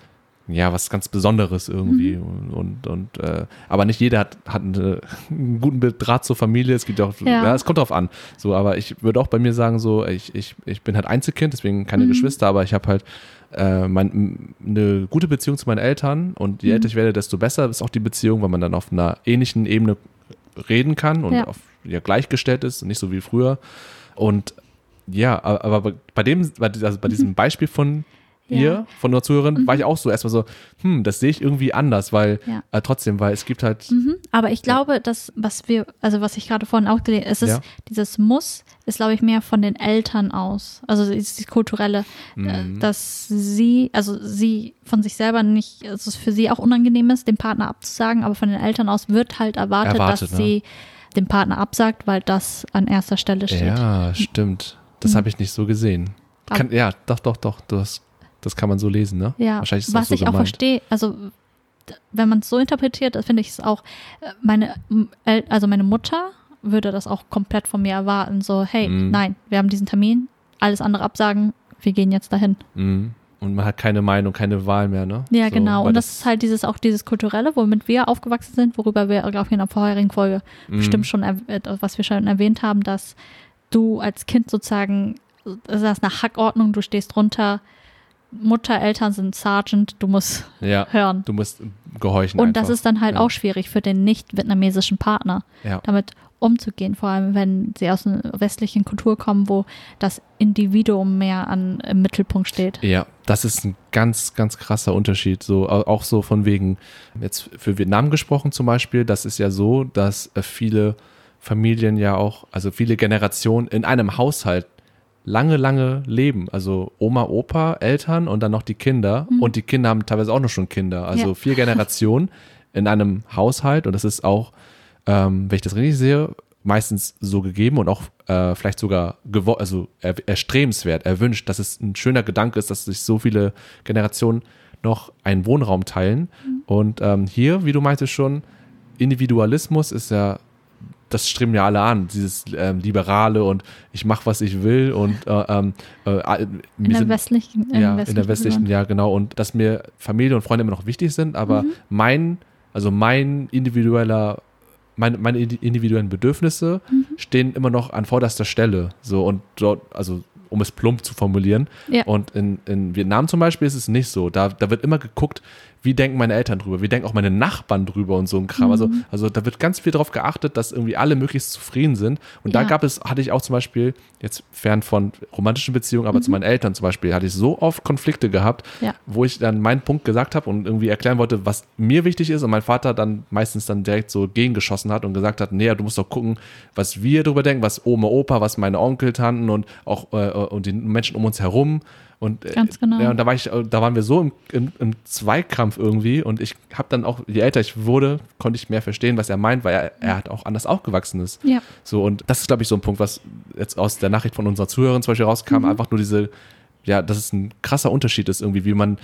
ja, was ganz Besonderes irgendwie Mhm. und, und, äh, aber nicht jeder hat, hat eine, einen guten Draht zur Familie, es gibt auch, ja. Ja. es kommt drauf an, so, aber ich würde auch bei mir sagen so, ich, ich, ich bin halt Einzelkind, deswegen keine Mhm. Geschwister, aber ich habe halt äh, mein, eine gute Beziehung zu meinen Eltern und je Mhm. älter ich werde, desto besser ist auch die Beziehung, weil man dann auf einer ähnlichen Ebene reden kann und Ja. auf, ja, gleichgestellt ist und nicht so wie früher. Und ja, aber bei dem, also bei diesem Beispiel von Ja. ihr, von der Zuhörerin, war ich auch so erstmal so, hm, das sehe ich irgendwie anders, weil Ja. äh, trotzdem, weil es gibt halt, Mhm. Aber ich glaube, dass, was wir, also was ich gerade vorhin auch gelesen es ist, Ja. dieses Muss ist, glaube ich, mehr von den Eltern aus. Also dieses kulturelle, äh, Mhm. dass sie, also sie von sich selber nicht, dass es für sie auch unangenehm ist, dem Partner abzusagen, aber von den Eltern aus wird halt erwartet, Erwartet, dass ne? sie dem Partner absagt, weil das an erster Stelle steht. ja, stimmt. Das Mhm. habe ich nicht so gesehen. Kann, ja, doch, doch, doch, du hast, das kann man so lesen, ne? Ja, Wahrscheinlich ist was auch so ich auch gemeint. verstehe, also wenn man es so interpretiert, das finde ich es auch, äh, meine, also meine Mutter würde das auch komplett von mir erwarten, so, hey, Mhm. nein, wir haben diesen Termin, alles andere absagen, wir gehen jetzt dahin. Mhm. Und man hat keine Meinung, keine Wahl mehr, ne? Ja, So, genau. Und das, ist halt dieses, auch dieses Kulturelle, womit wir aufgewachsen sind, worüber wir, glaube ich, in der vorherigen Folge Mhm. bestimmt schon, äh, was wir schon erwähnt haben, dass du als Kind sozusagen, das ist eine Hackordnung, du stehst drunter, Mutter, Eltern sind Sergeant, du musst Ja, hören. du musst gehorchen Und einfach. das ist dann halt Ja. auch schwierig für den nicht-vietnamesischen Partner, ja. damit umzugehen, vor allem wenn sie aus einer westlichen Kultur kommen, wo das Individuum mehr an, im Mittelpunkt steht. Ja, das ist ein ganz, ganz krasser Unterschied. So, au- auch so von wegen, jetzt für Vietnam gesprochen zum Beispiel, das ist ja so, dass äh, viele Familien ja auch, also viele Generationen in einem Haushalt lange, lange leben. Also Oma, Opa, Eltern und dann noch die Kinder. Und die Kinder haben teilweise auch noch schon Kinder. Also Ja. vier Generationen in einem Haushalt. Und das ist auch, ähm, wenn ich das richtig sehe, meistens so gegeben und auch äh, vielleicht sogar also er erstrebenswert, erwünscht, dass es ein schöner Gedanke ist, dass sich so viele Generationen noch einen Wohnraum teilen. Und ähm, hier, wie du meintest schon, Individualismus ist ja, das streben ja alle an, dieses ähm, Liberale und ich mache, was ich will und äh, ähm, äh, In der sind- westlichen, ja, in der westlichen, Land. ja, genau. Und dass mir Familie und Freunde immer noch wichtig sind, aber Mhm. mein, also mein individueller, mein, meine indi- individuellen Bedürfnisse Mhm. stehen immer noch an vorderster Stelle. So und dort, also um es plump zu formulieren. Ja. Und in, in Vietnam zum Beispiel ist es nicht so. Da, da wird immer geguckt, wie denken meine Eltern drüber, wie denken auch meine Nachbarn drüber und so ein Kram. Also, Mhm. also da wird ganz viel darauf geachtet, dass irgendwie alle möglichst zufrieden sind. Und da Ja. gab es, hatte ich auch zum Beispiel, jetzt fern von romantischen Beziehungen, aber zu meinen Eltern zum Beispiel, hatte ich so oft Konflikte gehabt, Mhm. Ja. wo ich dann meinen Punkt gesagt habe und irgendwie erklären wollte, was mir wichtig ist und mein Vater dann meistens dann direkt so gegengeschossen hat und gesagt hat, nee, du musst doch gucken, was wir drüber denken, was Oma, Opa, was meine Onkel, Tanten und auch äh, und die Menschen um uns herum und äh, Ganz genau. ja, und da war ich, äh, da waren wir so im, im, im Zweikampf irgendwie und ich habe dann auch, je älter ich wurde, konnte ich mehr verstehen, was er meint, weil er, er hat auch anders aufgewachsen ist. Ja. So, und das ist, glaube ich, so ein Punkt, was jetzt aus der Nachricht von unserer Zuhörerin zum Beispiel rauskam, Mhm. einfach nur diese, ja, dass es ein krasser Unterschied ist, irgendwie, wie man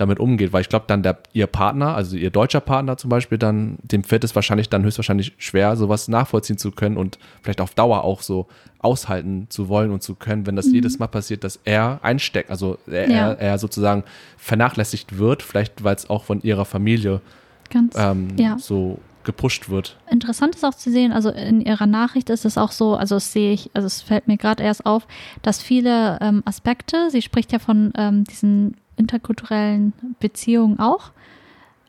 damit umgeht, weil ich glaube, dann der, ihr Partner, also ihr deutscher Partner zum Beispiel, dann, dem fällt es wahrscheinlich dann höchstwahrscheinlich schwer, sowas nachvollziehen zu können und vielleicht auf Dauer auch so aushalten zu wollen und zu können, wenn das jedes Mal passiert, dass er einsteckt, also er, Mhm. Ja. er sozusagen vernachlässigt wird, vielleicht weil es auch von ihrer Familie Ganz, ähm, ja. so gepusht wird. Interessant ist auch zu sehen, also in ihrer Nachricht ist es auch so, also das sehe ich, also es fällt mir gerade erst auf, dass viele ähm, Aspekte, sie spricht ja von ähm, diesen interkulturellen Beziehungen auch,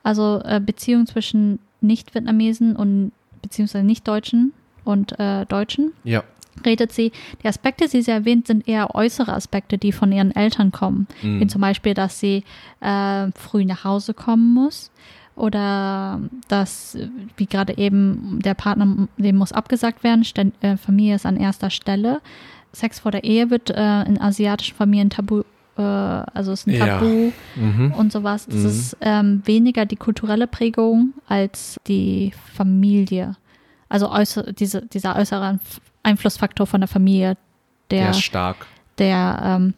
also äh, Beziehungen zwischen Nicht-Vietnamesen und beziehungsweise Nicht-Deutschen und äh, Deutschen. Ja. Redet sie, die Aspekte, die sie erwähnt, sind eher äußere Aspekte, die von ihren Eltern kommen. Mhm. Wie zum Beispiel, dass sie äh, früh nach Hause kommen muss oder dass, wie gerade eben, der Partner, dem muss abgesagt werden, Sten äh, Familie ist an erster Stelle. Sex vor der Ehe wird äh, in asiatischen Familien tabu, äh, also ist ein Ja. Tabu Mhm. und sowas. Das Mhm. ist ähm, weniger die kulturelle Prägung als die Familie. Also äußer, diese, dieser äußere Einf- Einflussfaktor von der Familie, Der der, stark. der ähm,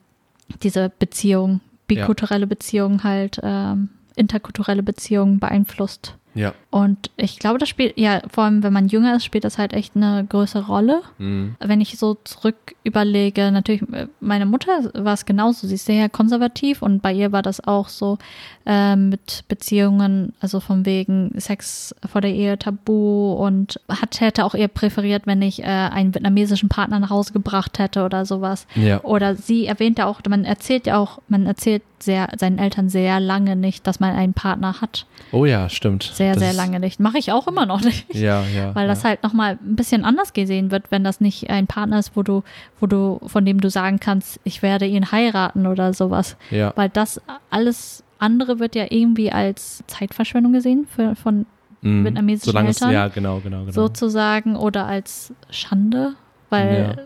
diese Beziehung, Ja. bikulturelle Beziehung halt, ähm, interkulturelle Beziehungen beeinflusst. Ja. Und ich glaube, das spielt, ja, vor allem wenn man jünger ist, spielt das halt echt eine größere Rolle. Mhm. Wenn ich so zurück überlege, natürlich, meine Mutter war es genauso, sie ist sehr konservativ und bei ihr war das auch so äh, mit Beziehungen, also von wegen Sex vor der Ehe tabu und hat, hätte auch eher präferiert, wenn ich äh, einen vietnamesischen Partner nach Hause gebracht hätte oder sowas. Ja. Oder sie erwähnt ja auch, man erzählt ja auch, man erzählt sehr, seinen Eltern sehr lange nicht, dass man einen Partner hat. Oh ja, stimmt. Sehr, Das sehr lange nicht. Mache ich auch immer noch nicht. Ja, ja. Weil das ja. halt nochmal ein bisschen anders gesehen wird, wenn das nicht ein Partner ist, wo du, wo du, von dem du sagen kannst, ich werde ihn heiraten oder sowas. Ja. Weil das alles andere wird ja irgendwie als Zeitverschwendung gesehen für, von Mhm. vietnamesischen Solange es, Eltern. ja, genau, genau, genau. sozusagen oder als Schande, weil Ja.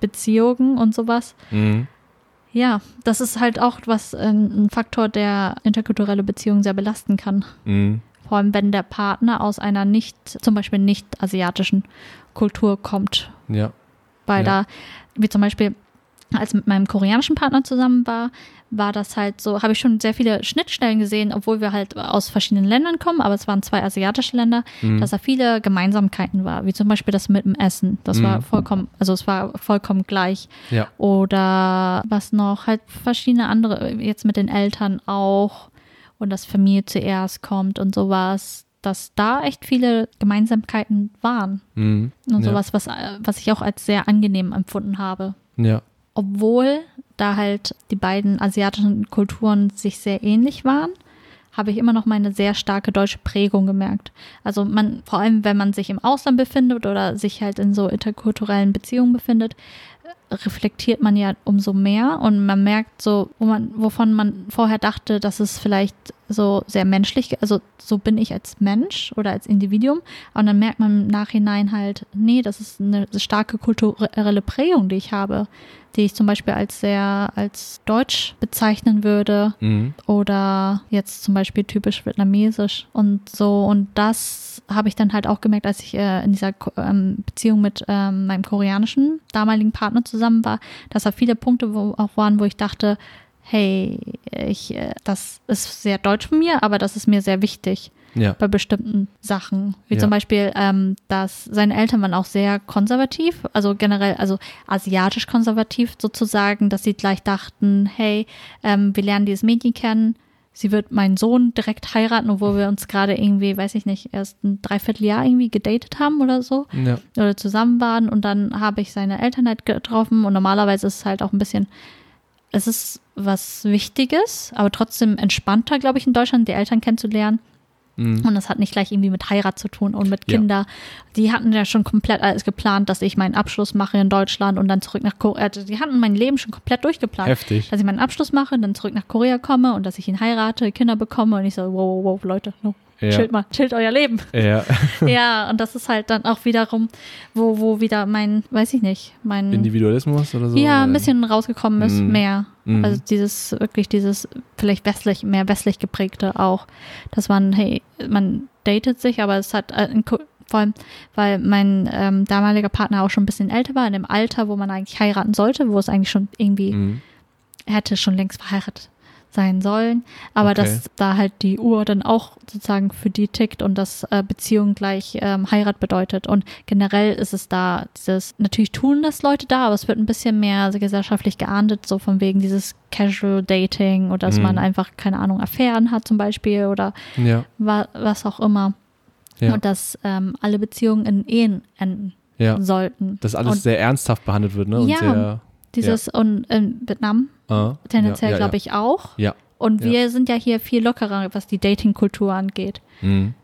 Beziehungen und sowas. Mhm. Ja, das ist halt auch was äh, ein Faktor, der interkulturelle Beziehungen sehr belasten kann. Mhm. Vor allem, wenn der Partner aus einer nicht, zum Beispiel nicht asiatischen Kultur kommt. Ja. Weil Ja. da, wie zum Beispiel, als ich mit meinem koreanischen Partner zusammen war, war das halt so, habe ich schon sehr viele Schnittstellen gesehen, obwohl wir halt aus verschiedenen Ländern kommen, aber es waren zwei asiatische Länder, Mhm. dass da viele Gemeinsamkeiten war, wie zum Beispiel das mit dem Essen. Das war Mhm. vollkommen, also es war vollkommen gleich. Ja. Oder was noch, halt verschiedene andere, jetzt mit den Eltern auch und dass Familie zuerst kommt und sowas, dass da echt viele Gemeinsamkeiten waren Mhm. und ja. sowas, was, äh, was ich auch als sehr angenehm empfunden habe. Ja. Obwohl da halt die beiden asiatischen Kulturen sich sehr ähnlich waren, habe ich immer noch meine sehr starke deutsche Prägung gemerkt. Also man, vor allem wenn man sich im Ausland befindet oder sich halt in so interkulturellen Beziehungen befindet, reflektiert man ja umso mehr und man merkt so, wo man, wovon man vorher dachte, dass es vielleicht so sehr menschlich, also so bin ich als Mensch oder als Individuum, und dann merkt man im Nachhinein halt, nee, das ist eine starke kulturelle Prägung, die ich habe, die ich zum Beispiel als sehr als deutsch bezeichnen würde Mhm. oder jetzt zum Beispiel typisch vietnamesisch und so. Und das habe ich dann halt auch gemerkt, als ich äh, in dieser Ko- ähm, Beziehung mit ähm, meinem koreanischen damaligen Partner zusammen war, dass da viele Punkte wo, auch waren, wo ich dachte, hey, ich, äh, das ist sehr deutsch von mir, aber das ist mir sehr wichtig Ja. bei bestimmten Sachen. Wie Ja. zum Beispiel, ähm, dass seine Eltern waren auch sehr konservativ, also generell, also asiatisch konservativ sozusagen, dass sie gleich dachten, hey, ähm, wir lernen dieses Mädchen kennen, sie wird meinen Sohn direkt heiraten, obwohl wir uns gerade irgendwie, weiß ich nicht, erst ein Dreivierteljahr irgendwie gedatet haben oder so Ja. oder zusammen waren und dann habe ich seine Eltern halt getroffen und normalerweise ist es halt auch ein bisschen, es ist was Wichtiges, aber trotzdem entspannter, glaube ich, in Deutschland, die Eltern kennenzulernen. Mhm. Und das hat nicht gleich irgendwie mit Heirat zu tun und mit Ja. Kinder. Die hatten ja schon komplett alles geplant, dass ich meinen Abschluss mache in Deutschland und dann zurück nach Korea. Also die hatten mein Leben schon komplett durchgeplant. Heftig. Dass ich meinen Abschluss mache, dann zurück nach Korea komme und dass ich ihn heirate, Kinder bekomme und ich so, wow, wow, wow, Leute, no, Ja. chillt mal, chillt euer Leben. Ja. ja, und das ist halt dann auch wiederum, wo, wo wieder mein, weiß ich nicht, mein Individualismus oder so? ja, ein bisschen rausgekommen ist, Mhm. mehr. Mhm. Also dieses, wirklich dieses vielleicht westlich, mehr westlich geprägte auch, dass man, hey, man datet sich, aber es hat äh, vor allem, weil mein ähm, damaliger Partner auch schon ein bisschen älter war, in dem Alter, wo man eigentlich heiraten sollte, wo es eigentlich schon irgendwie, Mhm. er hätte schon längst verheiratet sein sollen, aber Okay. dass da halt die Uhr dann auch sozusagen für die tickt und dass äh, Beziehung gleich ähm, Heirat bedeutet und generell ist es da dieses, natürlich tun das Leute da, aber es wird ein bisschen mehr gesellschaftlich geahndet, so von wegen dieses Casual Dating oder dass Mhm. man einfach, keine Ahnung, Affären hat zum Beispiel oder Ja. wa was auch immer. Ja. und dass ähm, alle Beziehungen in Ehen enden Ja. sollten. Dass alles und sehr ernsthaft behandelt wird, ne? Und Ja, sehr, dieses und in Vietnam äh, tendenziell, ja, ja, glaube ich, auch. Ja. Und wir sind ja hier viel lockerer, was die Dating-Kultur angeht, Mhm.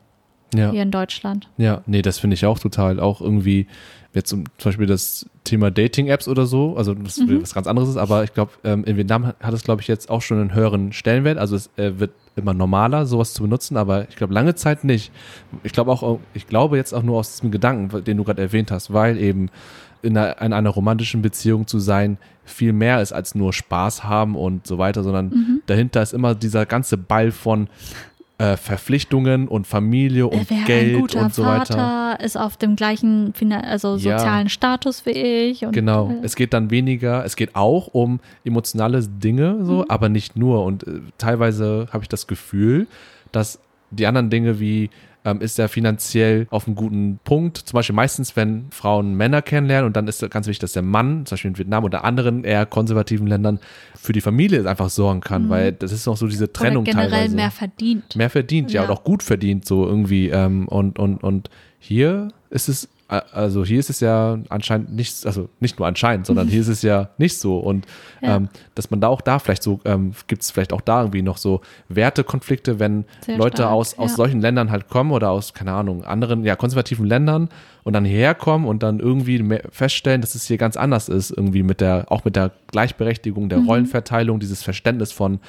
Ja. hier in Deutschland. Ja, nee, das finde ich auch total. Auch irgendwie, jetzt zum zum Beispiel das Thema Dating-Apps oder so, also das Mhm. was ganz anderes ist, aber ich glaube, ähm, in Vietnam hat hat es, glaube ich, jetzt auch schon einen höheren Stellenwert. Also es äh, wird immer normaler, sowas zu benutzen, aber ich glaube, lange Zeit nicht. Ich glaube auch, ich glaube jetzt auch nur aus diesem Gedanken, den du gerade erwähnt hast, weil eben in einer, in einer romantischen Beziehung zu sein viel mehr ist als nur Spaß haben und so weiter, sondern Mhm. dahinter ist immer dieser ganze Ball von äh, Verpflichtungen und Familie und Geld und so weiter. Vater ist auf dem gleichen also Ja. sozialen Status wie ich. Genau. äh, Es geht dann weniger, es geht auch um emotionale Dinge, so, Mhm. aber nicht nur. Und äh, teilweise habe ich das Gefühl, dass die anderen Dinge wie ähm, ist er finanziell auf einem guten Punkt. Zum Beispiel meistens, wenn Frauen Männer kennenlernen und dann ist ganz wichtig, dass der Mann, zum Beispiel in Vietnam oder anderen eher konservativen Ländern, für die Familie einfach sorgen kann, weil das ist noch so diese Trennung Mhm. oder generell teilweise. mehr verdient. mehr verdient, ja, Ja. und auch gut verdient, so irgendwie. Ähm, und, und, und hier ist es, also hier ist es ja anscheinend nicht, also nicht nur anscheinend, sondern hier ist es ja nicht so. Und Ja. ähm, dass man da auch da vielleicht so, ähm, gibt es vielleicht auch da irgendwie noch so Wertekonflikte, wenn Sehr Leute stark, aus, aus ja. solchen Ländern halt kommen oder aus, keine Ahnung, anderen, ja, konservativen Ländern und dann hierher kommen und dann irgendwie feststellen, dass es hier ganz anders ist, irgendwie mit der, auch mit der Gleichberechtigung, Mhm. der Rollenverteilung, dieses Verständnis von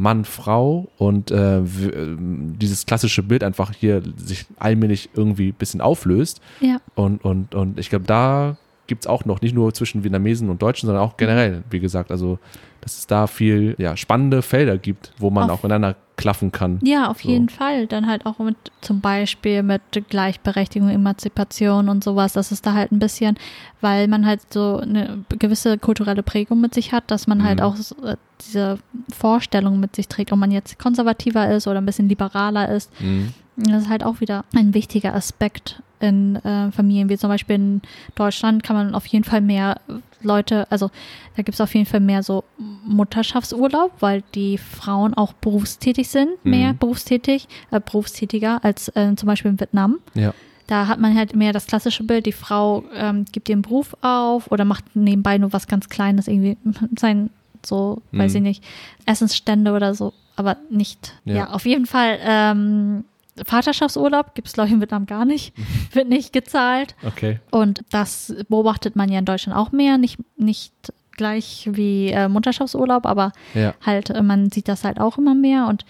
Mann, Frau und äh, ähm, dieses klassische Bild einfach hier sich allmählich irgendwie ein bisschen auflöst. Ja. Und, und, und ich glaube, da gibt es auch noch, nicht nur zwischen Vietnamesen und Deutschen, sondern auch generell, wie gesagt, also dass es da viel ja, spannende Felder gibt, wo man Auf- auch miteinander klaffen kann. Ja, auf So. jeden Fall. Dann halt auch mit zum Beispiel mit Gleichberechtigung, Emanzipation und sowas. Das ist da halt ein bisschen, weil man halt so eine gewisse kulturelle Prägung mit sich hat, dass man halt Mhm. auch so, äh, diese Vorstellung mit sich trägt, ob man jetzt konservativer ist oder ein bisschen liberaler ist. Mhm. Das ist halt auch wieder ein wichtiger Aspekt in äh, Familien. Wie zum Beispiel in Deutschland kann man auf jeden Fall mehr Leute, also da gibt es auf jeden Fall mehr so Mutterschaftsurlaub, weil die Frauen auch berufstätig sind, mehr Mhm. berufstätig, äh, berufstätiger als äh, zum Beispiel in Vietnam. Ja. Da hat man halt mehr das klassische Bild, die Frau ähm, gibt ihren Beruf auf oder macht nebenbei nur was ganz Kleines, irgendwie sein, so, weiß Mhm. ich nicht, Essensstände oder so, aber nicht. Ja. Ja, auf jeden Fall ähm, Vaterschaftsurlaub gibt es, glaube ich, in Vietnam gar nicht, wird nicht gezahlt. Okay. Und das beobachtet man ja in Deutschland auch mehr, nicht, nicht gleich wie äh, Mutterschaftsurlaub, aber Ja. halt, äh, man sieht das halt auch immer mehr und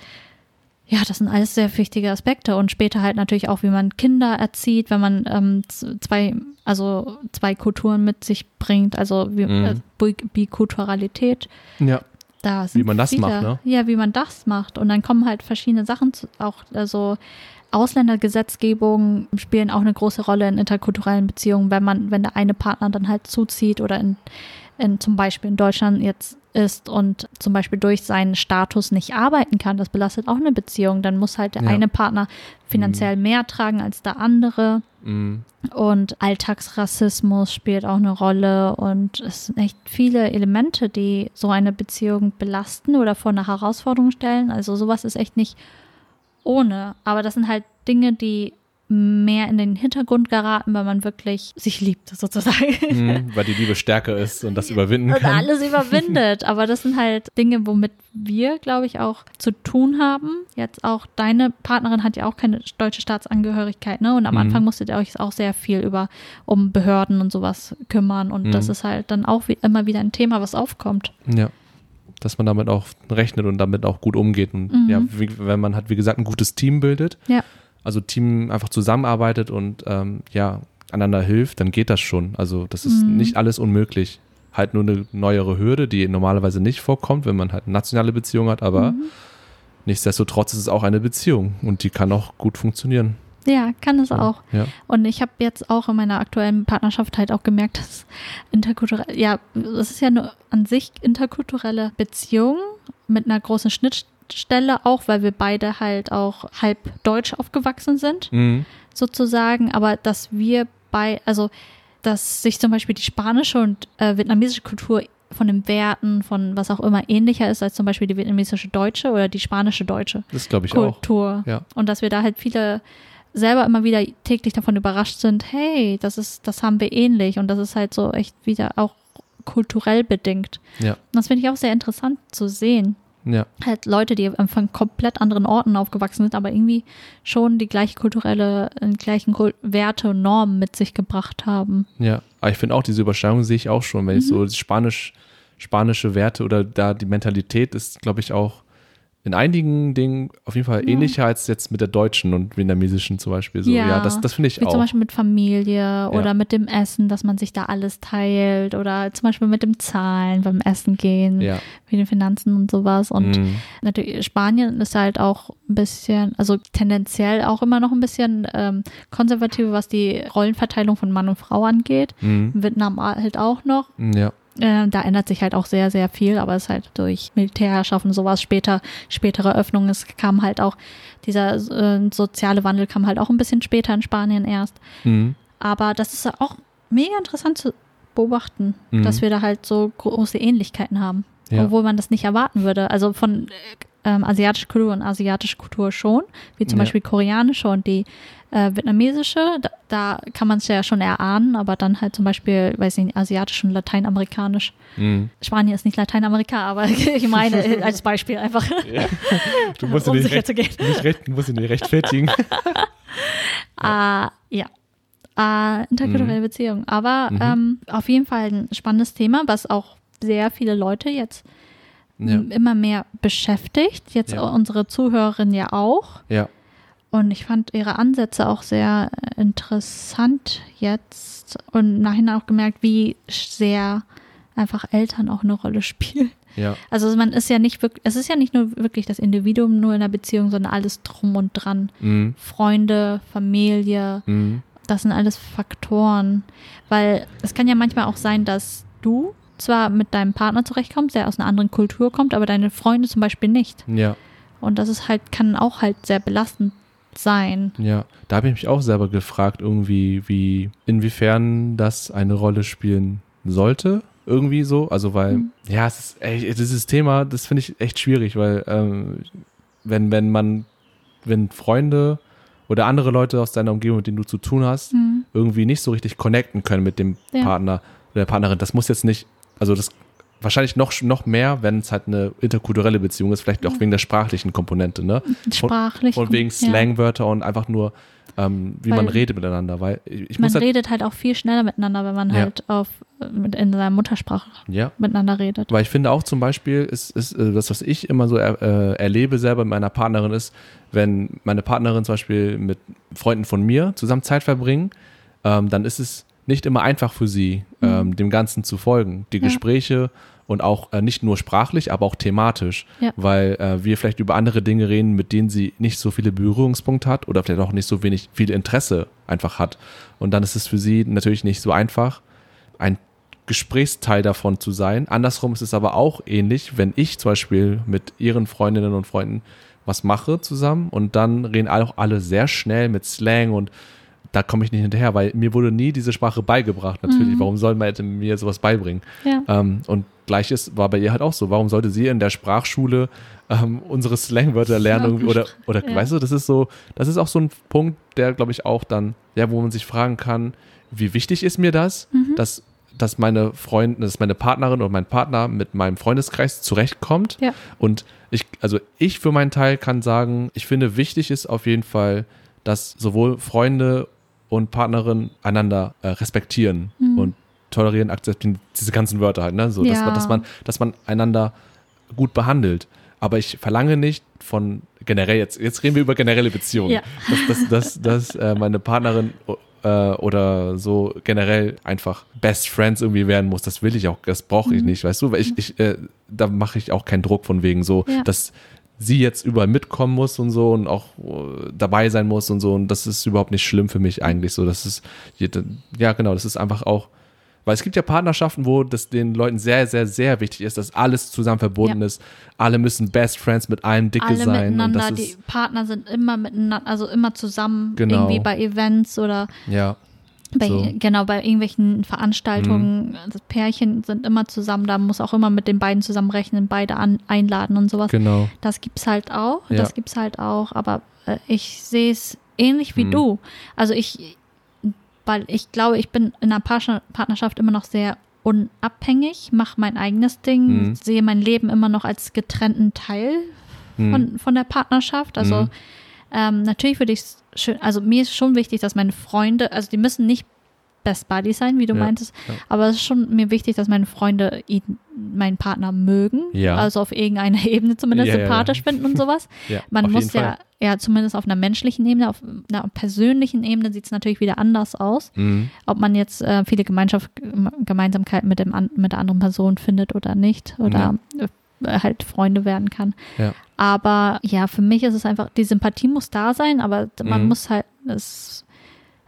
ja, das sind alles sehr wichtige Aspekte und später halt natürlich auch, wie man Kinder erzieht, wenn man ähm, zwei, also zwei Kulturen mit sich bringt, also wie, Mhm. äh, Bi- Bikulturalität. Ja. Da sind Wie man das viele, macht, ne? Ja, wie man das macht. Und dann kommen halt verschiedene Sachen, zu, auch also Ausländergesetzgebung spielen auch eine große Rolle in interkulturellen Beziehungen, wenn man, wenn der eine Partner dann halt zuzieht oder in, in zum Beispiel in Deutschland jetzt ist und zum Beispiel durch seinen Status nicht arbeiten kann, das belastet auch eine Beziehung. Dann muss halt der Ja. eine Partner finanziell mehr tragen als der andere. Mhm. Und Alltagsrassismus spielt auch eine Rolle und es sind echt viele Elemente, die so eine Beziehung belasten oder vor eine Herausforderung stellen. Also sowas ist echt nicht ohne. Aber das sind halt Dinge, die mehr in den Hintergrund geraten, weil man wirklich sich liebt, sozusagen. Mhm. Weil die Liebe stärker ist und das überwinden Und kann. alles überwindet. Aber das sind halt Dinge, womit wir, glaube ich, auch zu tun haben. Jetzt auch deine Partnerin hat ja auch keine deutsche Staatsangehörigkeit, ne? Und am Mhm. Anfang musstet ihr euch auch sehr viel über um Behörden und sowas kümmern. Und das Mhm. ist halt dann auch wie, immer wieder ein Thema, was aufkommt. Ja. Dass man damit auch rechnet und damit auch gut umgeht. Und Mhm. ja, wie, wenn man hat, wie gesagt, ein gutes Team bildet, Ja. Also Team einfach zusammenarbeitet und ähm, ja, einander hilft, dann geht das schon. Also das ist Mhm. nicht alles unmöglich. Halt nur eine neuere Hürde, die normalerweise nicht vorkommt, wenn man halt eine nationale Beziehung hat, aber Mhm. nichtsdestotrotz ist es auch eine Beziehung und die kann auch gut funktionieren. Ja, kann es auch. Ja. Und ich habe jetzt auch in meiner aktuellen Partnerschaft halt auch gemerkt, dass interkulturell, ja, es ist ja nur an sich interkulturelle Beziehung mit einer großen Schnittstelle auch, weil wir beide halt auch halb deutsch aufgewachsen sind, Mhm. sozusagen, aber dass wir bei, also dass sich zum Beispiel die spanische und äh, vietnamesische Kultur von den Werten, von was auch immer ähnlicher ist als zum Beispiel die vietnamesische deutsche oder die spanische deutsche Das glaube ich auch. Kultur. Ja. Und dass wir da halt viele selber immer wieder täglich davon überrascht sind, hey, das ist, das haben wir ähnlich und das ist halt so echt wieder auch kulturell bedingt. Ja. Und das finde ich auch sehr interessant zu sehen. Ja. Halt Leute, die von komplett anderen Orten aufgewachsen sind, aber irgendwie schon die gleiche kulturelle, die gleichen Kul- Werte und Normen mit sich gebracht haben. Ja, aber ich finde auch, diese Überschneidung sehe ich auch schon, wenn ich Mhm. so Spanisch, spanische Werte oder da die Mentalität ist, glaube ich, auch in einigen Dingen auf jeden Fall Ja. ähnlicher als jetzt mit der deutschen und vietnamesischen zum Beispiel. So. Ja, Ja. das, das finde ich Wie auch. zum Beispiel mit Familie oder Ja. mit dem Essen, dass man sich da alles teilt oder zum Beispiel mit dem Zahlen beim Essen gehen, wie den Finanzen und sowas. Und Mhm. natürlich Spanien ist halt auch ein bisschen, also tendenziell auch immer noch ein bisschen ähm, konservativ, was die Rollenverteilung von Mann und Frau angeht. Mhm. Vietnam halt auch noch. Ja. Äh, da ändert sich halt auch sehr, sehr viel, aber es ist halt durch Militärherrschaft und sowas später, spätere Öffnungen, es kam halt auch, dieser äh, soziale Wandel kam halt auch ein bisschen später in Spanien erst. Mhm. Aber das ist auch mega interessant zu beobachten, Mhm. dass wir da halt so große Ähnlichkeiten haben, Ja. obwohl man das nicht erwarten würde. Also von ähm, asiatischer Kultur und asiatische Kultur schon, wie zum Ja. Beispiel koreanische und die äh, vietnamesische, da, da kann man es ja schon erahnen, aber dann halt zum Beispiel, weiß ich nicht, asiatisch und lateinamerikanisch. Mhm. Spanien ist nicht Lateinamerika, aber ich meine äh, als Beispiel einfach, Du musst um sicher recht, zu gehen. nicht, recht, du musst ihn nicht rechtfertigen. Äh, ja. Äh, interkulturelle Beziehungen. Aber Mhm. ähm, auf jeden Fall ein spannendes Thema, was auch sehr viele Leute jetzt ja. immer mehr beschäftigt. Jetzt Ja. unsere Zuhörerin ja auch. ja. Und ich fand ihre Ansätze auch sehr interessant jetzt und im Nachhinein auch gemerkt, wie sehr einfach Eltern auch eine Rolle spielen. Ja. Also man ist ja nicht wirklich, es ist ja nicht nur wirklich das Individuum nur in der Beziehung, sondern alles drum und dran. Mhm. Freunde, Familie, Mhm. das sind alles Faktoren. Weil es kann ja manchmal auch sein, dass du zwar mit deinem Partner zurechtkommst, der aus einer anderen Kultur kommt, aber deine Freunde zum Beispiel nicht. Ja. Und das ist halt, kann auch halt sehr belastend sein. Ja, da habe ich mich auch selber gefragt, irgendwie, wie, inwiefern das eine Rolle spielen sollte, irgendwie so. Also, weil, Mhm. ja, es ist, ey, dieses Thema, das finde ich echt schwierig, weil, ähm, wenn, wenn man, wenn Freunde oder andere Leute aus deiner Umgebung, mit denen du zu tun hast, Mhm. irgendwie nicht so richtig connecten können mit dem Ja. Partner oder der Partnerin, das muss jetzt nicht, also das wahrscheinlich noch, noch mehr, wenn es halt eine interkulturelle Beziehung ist, vielleicht auch wegen der sprachlichen Komponente, ne? Sprachlich. Und wegen ja. Slangwörter und einfach nur, ähm, wie man Weil- redet miteinander. Weil ich, ich Man halt, redet halt auch viel schneller miteinander, wenn man Ja. halt auf mit in seiner Muttersprache ja, miteinander redet. weil ich finde auch zum Beispiel, ist, ist äh, das, was ich immer so er, äh, erlebe selber mit meiner Partnerin ist, wenn meine Partnerin zum Beispiel mit Freunden von mir zusammen Zeit verbringen, ähm, dann ist es nicht immer einfach für sie, ähm, dem Ganzen zu folgen. Die Mhm. Ja. Gespräche und auch äh, nicht nur sprachlich, aber auch thematisch, Ja. weil äh, wir vielleicht über andere Dinge reden, mit denen sie nicht so viele Berührungspunkte hat oder vielleicht auch nicht so wenig viel Interesse einfach hat. Und dann ist es für sie natürlich nicht so einfach, ein Gesprächsteil davon zu sein. Andersrum ist es aber auch ähnlich, wenn ich zum Beispiel mit ihren Freundinnen und Freunden was mache zusammen und dann reden auch alle sehr schnell mit Slang und da komme ich nicht hinterher, weil mir wurde nie diese Sprache beigebracht. Natürlich, Mhm. warum soll man mir sowas beibringen? Ja. Ähm, und gleiches war bei ihr halt auch so. Warum sollte sie in der Sprachschule ähm, unsere Slangwörter lernen oder oder Ja. weißt du, das ist so, das ist auch so ein Punkt, der glaube ich auch dann, ja, wo man sich fragen kann, wie wichtig ist mir das, Mhm. dass dass meine Freundin, dass meine Partnerin oder mein Partner mit meinem Freundeskreis zurechtkommt. Ja. Und ich, also ich für meinen Teil kann sagen, ich finde wichtig ist auf jeden Fall, dass sowohl Freunde und Partnerin einander äh, respektieren Mhm. und tolerieren, akzeptieren, diese ganzen Wörter halt, ne? So, dass, Ja. man, dass man, dass man einander gut behandelt. Aber ich verlange nicht von generell jetzt, jetzt reden wir über generelle Beziehungen, Ja. dass, dass, dass, dass äh, meine Partnerin äh, oder so generell einfach Best Friends irgendwie werden muss. Das will ich auch, das brauche ich Mhm. nicht, weißt du? Weil ich, ich äh, da mache ich auch keinen Druck von wegen so, Ja. dass sie jetzt überall mitkommen muss und so und auch äh, dabei sein muss und so und das ist überhaupt nicht schlimm für mich eigentlich so. Das ist, ja genau, das ist einfach auch, weil es gibt ja Partnerschaften, wo das den Leuten sehr, sehr, sehr wichtig ist, dass alles zusammen verbunden Ja. ist. Alle müssen Best Friends mit allen dicke Alle sein. Und miteinander, das die Partner sind immer miteinander, also immer zusammen, Genau. irgendwie bei Events oder ja, bei, So. genau, bei irgendwelchen Veranstaltungen. Das Pärchen sind immer zusammen, da muss auch immer mit den beiden zusammenrechnen, beide an, einladen und sowas. genau. Das gibt's halt auch, Ja. das gibt's halt auch, aber äh, ich sehe es ähnlich wie Mhm. du. Also ich, weil ich glaube, ich bin in einer Partner- Partnerschaft immer noch sehr unabhängig, mache mein eigenes Ding, Mhm. sehe mein Leben immer noch als getrennten Teil Hm. von, von der Partnerschaft. Also Mhm. Ähm, natürlich würde ich es schön, also mir ist schon wichtig, dass meine Freunde, also die müssen nicht Best Buddies sein, wie du Ja, meintest, ja. aber es ist schon mir wichtig, dass meine Freunde ihn, meinen Partner mögen, Ja. also auf irgendeiner Ebene zumindest sympathisch finden und sowas. Man muss ja, Fall. ja zumindest auf einer menschlichen Ebene, auf einer persönlichen Ebene sieht es natürlich wieder anders aus. Mhm. Ob man jetzt äh, viele Gemeinschaft, Gemeinsamkeiten mit, dem, mit der anderen Person findet oder nicht oder halt Freunde werden kann. Ja. Aber ja, für mich ist es einfach, die Sympathie muss da sein, aber man Mhm. muss halt, es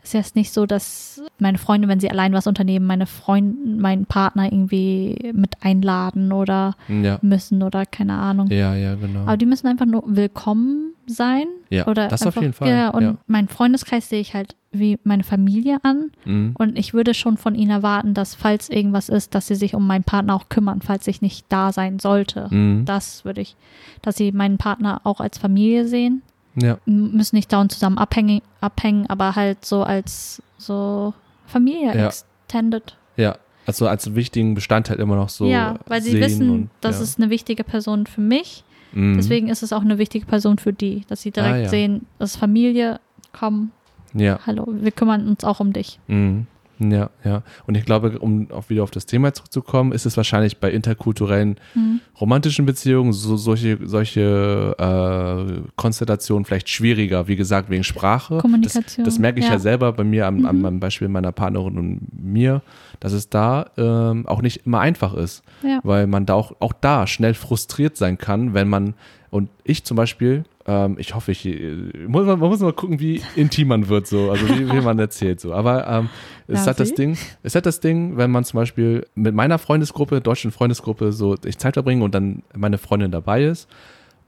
ist jetzt nicht so, dass meine Freunde, wenn sie allein was unternehmen, meine Freund, meinen Partner irgendwie mit einladen oder Ja. müssen oder keine Ahnung. ja, ja, genau. Aber die müssen einfach nur willkommen sein. Ja, oder das auf einfach, jeden Fall, Ja, und ja. meinen Freundeskreis sehe ich halt wie meine Familie an. Mhm. Und ich würde schon von ihnen erwarten, dass falls irgendwas ist, dass sie sich um meinen Partner auch kümmern, falls ich nicht da sein sollte. Mhm. Das würde ich, dass sie meinen Partner auch als Familie sehen. Ja, Müssen nicht dauernd zusammen abhängen, abhängen aber halt so als so Familie Ja. extended. ja. Also als wichtigen Bestandteil immer noch so. ja, weil sie wissen, und, das ja. ist eine wichtige Person für mich. Mhm. Deswegen ist es auch eine wichtige Person für die, dass sie direkt Ah, ja. sehen, das ist Familie, komm, Ja. hallo, wir kümmern uns auch um dich. Mhm. Ja, ja. Und ich glaube, um auch wieder auf das Thema zurückzukommen, ist es wahrscheinlich bei interkulturellen Mhm. romantischen Beziehungen so solche, solche äh, Konstellationen vielleicht schwieriger, wie gesagt, wegen Sprache. Kommunikation, Das, das merke ich ja. ja. selber bei mir am, am, Mhm. am Beispiel meiner Partnerin und mir, dass es da ähm, auch nicht immer einfach ist, Ja. weil man da auch, auch da schnell frustriert sein kann, wenn man, und ich zum Beispiel, ähm, ich hoffe, ich, äh, muss, man, muss mal gucken, wie intim man wird, so, also wie, wie man erzählt, so. Aber ähm, es hat das? Ding, es hat das Ding, wenn man zum Beispiel mit meiner Freundesgruppe, deutschen Freundesgruppe, so ich Zeit verbringe und dann meine Freundin dabei ist.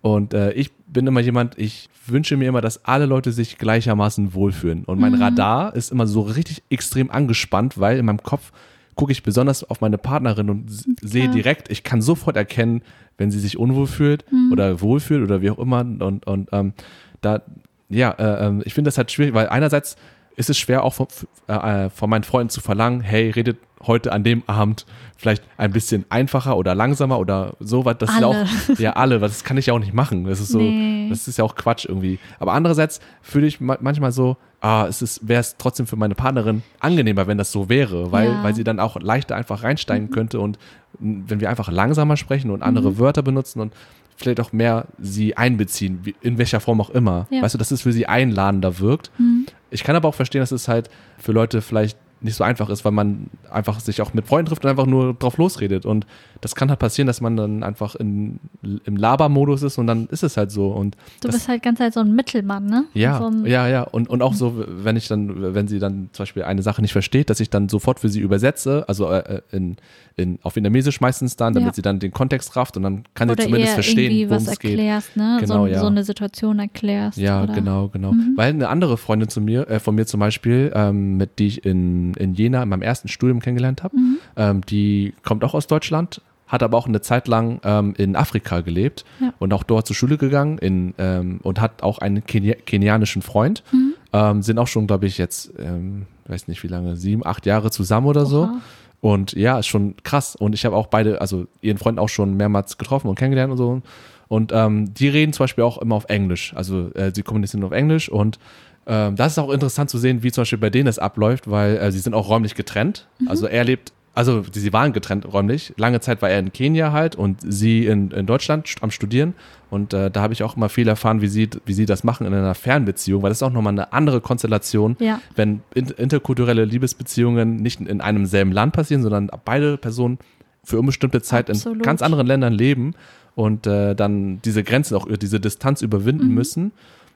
Und äh, ich bin immer jemand, ich wünsche mir immer, dass alle Leute sich gleichermaßen wohlfühlen. Und mein Mhm. Radar ist immer so richtig extrem angespannt, weil in meinem Kopf gucke ich besonders auf meine Partnerin und sehe direkt, ich kann sofort erkennen, wenn sie sich unwohl fühlt Mhm. oder wohlfühlt oder wie auch immer. Und, und ähm, da, ja, äh, ähm, ich finde das halt schwierig, weil einerseits ist es schwer auch von, äh, von meinen Freunden zu verlangen, hey, redet heute an dem Abend vielleicht ein bisschen einfacher oder langsamer oder so was. Das ist ja Alle. auch, ja, alle, das kann ich ja auch nicht machen. Das ist so, Nee. das ist ja auch Quatsch irgendwie. Aber andererseits fühle ich ma- manchmal so, ah, es ist, wäre es trotzdem für meine Partnerin angenehmer, wenn das so wäre, weil, Ja. weil sie dann auch leichter einfach reinsteigen könnte und wenn wir einfach langsamer sprechen und andere Mhm. Wörter benutzen und vielleicht auch mehr sie einbeziehen, in welcher Form auch immer. Ja. Weißt du, dass es für sie einladender wirkt. Mhm. Ich kann aber auch verstehen, dass es halt für Leute vielleicht nicht so einfach ist, weil man einfach sich auch mit Freunden trifft und einfach nur drauf losredet. Und das kann halt passieren, dass man dann einfach in, im Labermodus ist und dann ist es halt so. Und Du das, bist halt ganz halt so ein Mittelmann, ne? ja, So ja, ja. Und, und auch so, wenn ich dann, wenn sie dann zum Beispiel eine Sache nicht versteht, dass ich dann sofort für sie übersetze, also äh, in, in, auf Vietnamesisch meistens dann, damit Ja. sie dann den Kontext rafft und dann kann sie Oder zumindest eher verstehen, worum was es geht. erklärst, ne? Genau, so, ja. so eine Situation erklärst. Ja, oder? genau, genau. Mhm. Weil eine andere Freundin zu mir, äh, von mir zum Beispiel, ähm, mit die ich in, in Jena in meinem ersten Studium kennengelernt habe, Mhm. ähm, die kommt auch aus Deutschland, hat aber auch eine Zeit lang ähm, in Afrika gelebt Ja. und auch dort zur Schule gegangen in, ähm, und hat auch einen Kenia kenianischen Freund. Mhm. Ähm, sind auch schon, glaube ich, jetzt, ähm, weiß nicht wie lange, sieben, acht Jahre zusammen oder so. Oha. Und ja, ist schon krass. Und ich habe auch beide, also ihren Freund auch schon mehrmals getroffen und kennengelernt und so. Und ähm, die reden zum Beispiel auch immer auf Englisch. Also äh, sie kommunizieren auf Englisch und ähm, das ist auch interessant zu sehen, wie zum Beispiel bei denen es abläuft, weil äh, sie sind auch räumlich getrennt. Also er lebt, also sie waren getrennt räumlich. Lange Zeit war er in Kenia halt und sie in, in Deutschland am Studieren. Und äh, da habe ich auch immer viel erfahren, wie sie, wie sie das machen in einer Fernbeziehung, weil das ist auch nochmal eine andere Konstellation, Ja. wenn in, interkulturelle Liebesbeziehungen nicht in einem selben Land passieren, sondern beide Personen für unbestimmte Zeit in Absolut. ganz anderen Ländern leben und äh, dann diese Grenzen auch, diese Distanz überwinden Mhm. müssen.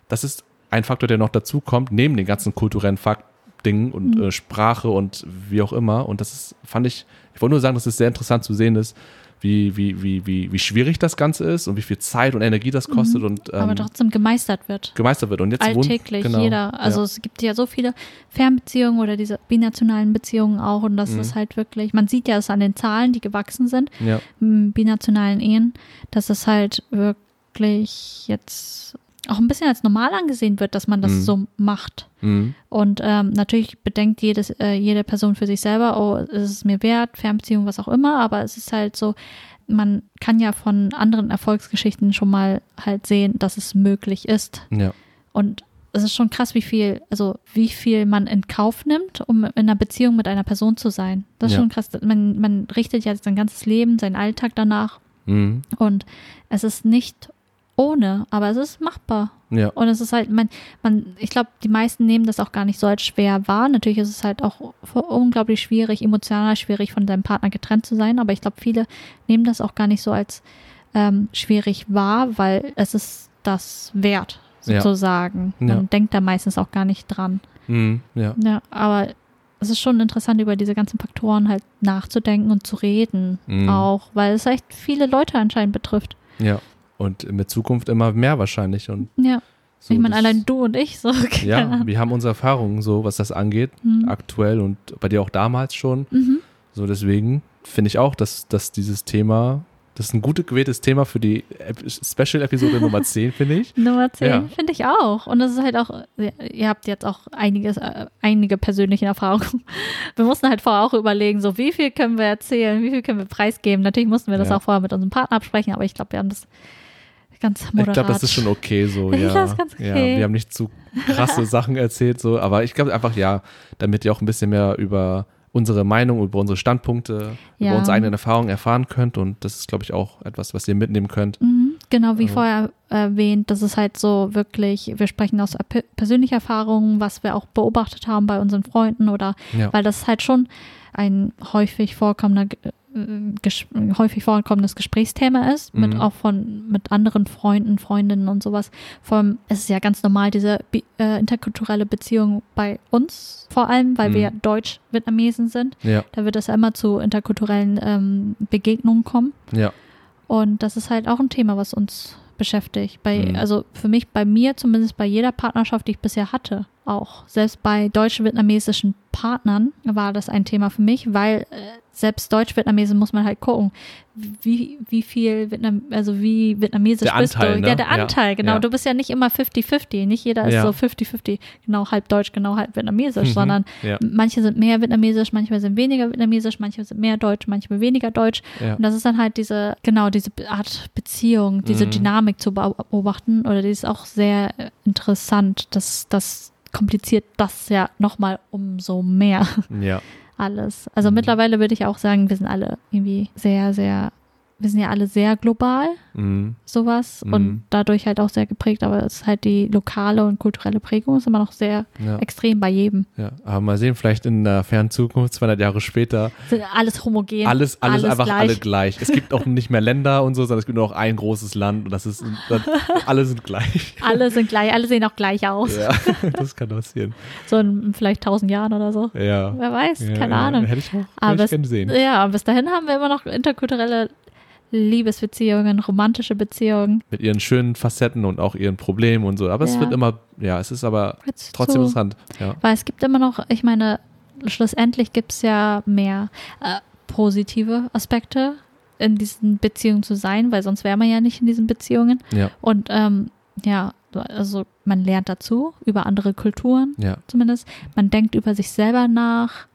Das ist ein Faktor, der noch dazu kommt, neben den ganzen kulturellen Fakt Dingen und Mhm. äh, Sprache und wie auch immer. Und das ist, fand ich, ich wollte nur sagen, dass es sehr interessant zu sehen ist, wie, wie, wie, wie, wie schwierig das Ganze ist und wie viel Zeit und Energie das kostet und Mhm. Aber ähm, trotzdem gemeistert wird. gemeistert wird. Und jetzt wohnt- Alltäglich, genau, jeder. Also ja. es gibt ja so viele Fernbeziehungen oder diese binationalen Beziehungen auch und das Mhm. ist halt wirklich, man sieht ja es an den Zahlen, die gewachsen sind, ja. binationalen Ehen, dass es halt wirklich jetzt auch ein bisschen als normal angesehen wird, dass man das Mhm. so macht. Mhm. Und ähm, natürlich bedenkt jedes, äh, jede Person für sich selber, oh, ist es mir wert, Fernbeziehung, was auch immer, aber es ist halt so, man kann ja von anderen Erfolgsgeschichten schon mal halt sehen, dass es möglich ist. Ja. Und es ist schon krass, wie viel, also wie viel man in Kauf nimmt, um in einer Beziehung mit einer Person zu sein. Das ist Ja. schon krass. Man, man richtet ja sein ganzes Leben, seinen Alltag danach. Mhm. Und es ist nicht ohne, aber es ist machbar. Ja. Und es ist halt, man, man, ich glaube, die meisten nehmen das auch gar nicht so als schwer wahr. Natürlich ist es halt auch unglaublich schwierig, emotional schwierig von seinem Partner getrennt zu sein, aber ich glaube, viele nehmen das auch gar nicht so als ähm, schwierig wahr, weil es ist das wert, Ja. sozusagen. Ja. Man denkt da meistens auch gar nicht dran. Mhm. Ja. Ja, aber es ist schon interessant, über diese ganzen Faktoren halt nachzudenken und zu reden, Mhm. auch, weil es echt viele Leute anscheinend betrifft. Ja. Und mit Zukunft immer mehr wahrscheinlich. Und Ja, so ich meine, allein du und ich so. keine Ja, Ahnung. wir haben unsere Erfahrungen so, was das angeht, Mhm. aktuell und bei dir auch damals schon. Mhm. So deswegen finde ich auch, dass, dass dieses Thema, das ist ein gut gewähltes Thema für die Ep- Special-Episode Nummer 10, finde ich. Nummer 10 Ja. finde ich auch. Und das ist halt auch, ihr habt jetzt auch einiges, äh, einige persönliche Erfahrungen. Wir mussten halt vorher auch überlegen, so wie viel können wir erzählen, wie viel können wir preisgeben. Natürlich mussten wir das Ja. auch vorher mit unserem Partner absprechen, aber ich glaube, wir haben das ganz Ich moderat. glaube, das ist schon okay so, Ich ja. glaub, das ist ganz ja. okay. Wir haben nicht zu krasse Sachen erzählt, so, aber ich glaube einfach, ja, damit ihr auch ein bisschen mehr über unsere Meinung, über unsere Standpunkte, Ja. über unsere eigenen Erfahrungen erfahren könnt und das ist, glaube ich, auch etwas, was ihr mitnehmen könnt. Mhm, genau, wie Also- vorher erwähnt, das ist halt so wirklich, wir sprechen aus pe- persönlicher Erfahrung, was wir auch beobachtet haben bei unseren Freunden oder Ja. weil das halt schon ein häufig vorkommender häufig vorkommendes Gesprächsthema ist, mit Mhm. auch von mit anderen Freunden, Freundinnen und sowas. Vor allem, es ist ja ganz normal, diese äh, interkulturelle Beziehung bei uns, vor allem, weil Mhm. wir Deutsch-Vietnamesen sind. Ja, Da wird es ja immer zu interkulturellen ähm, Begegnungen kommen. ja, Und das ist halt auch ein Thema, was uns beschäftigt. Bei, Mhm. Also für mich, bei mir, zumindest bei jeder Partnerschaft, die ich bisher hatte, auch. Selbst bei deutsch-vietnamesischen Partnern war das ein Thema für mich, weil äh, selbst Deutsch-Vietnamesen muss man halt gucken, wie, wie viel Vietnam, also wie vietnamesisch Der bist Anteil, du. ne? Ja, der Ja, Anteil, genau. ja. Du bist ja nicht immer 50-50. Nicht jeder ist Ja. so 50-50, genau halb deutsch, genau halb vietnamesisch, Mhm. sondern manche sind mehr vietnamesisch, manche sind weniger vietnamesisch, manche sind mehr deutsch, manche weniger deutsch. Und das ist dann halt diese, genau, diese Art Beziehung, diese Mhm. Dynamik zu beobachten. Oder die ist auch sehr äh, interessant. Das, das kompliziert das ja nochmal umso mehr ja. Alles. Also Mhm. mittlerweile würde ich auch sagen, wir sind alle irgendwie sehr, sehr, wir sind ja alle sehr global, Mhm. sowas. Mhm. Und dadurch halt auch sehr geprägt. Aber es ist halt die lokale und kulturelle Prägung ist immer noch sehr ja. extrem bei jedem. Ja, aber mal sehen, vielleicht in der fernen Zukunft, 200 Jahre später, Sind alles homogen. alles, alles, einfach gleich. alle gleich. Es gibt auch nicht mehr Länder und so, sondern es gibt nur noch ein großes Land und das ist, das, alle sind gleich. Alle sind gleich, alle sehen auch gleich aus. Ja, das kann passieren. So in vielleicht tausend Jahren oder so. Ja. Wer weiß, ja, keine Ahnung. Hätte ich auch Aber hätte ich es- gerne sehen. Ja, bis dahin haben wir immer noch interkulturelle Liebesbeziehungen, romantische Beziehungen. Mit ihren schönen Facetten und auch ihren Problemen und so. Aber es Ja. wird immer, ja, es ist aber Jetzt trotzdem so. interessant. Ja. Weil es gibt immer noch, ich meine, schlussendlich gibt es ja mehr äh, positive Aspekte in diesen Beziehungen zu sein, weil sonst wäre man ja nicht in diesen Beziehungen. Ja, Und ähm, ja, also man lernt dazu, über andere Kulturen ja. zumindest. Man denkt über sich selber nach.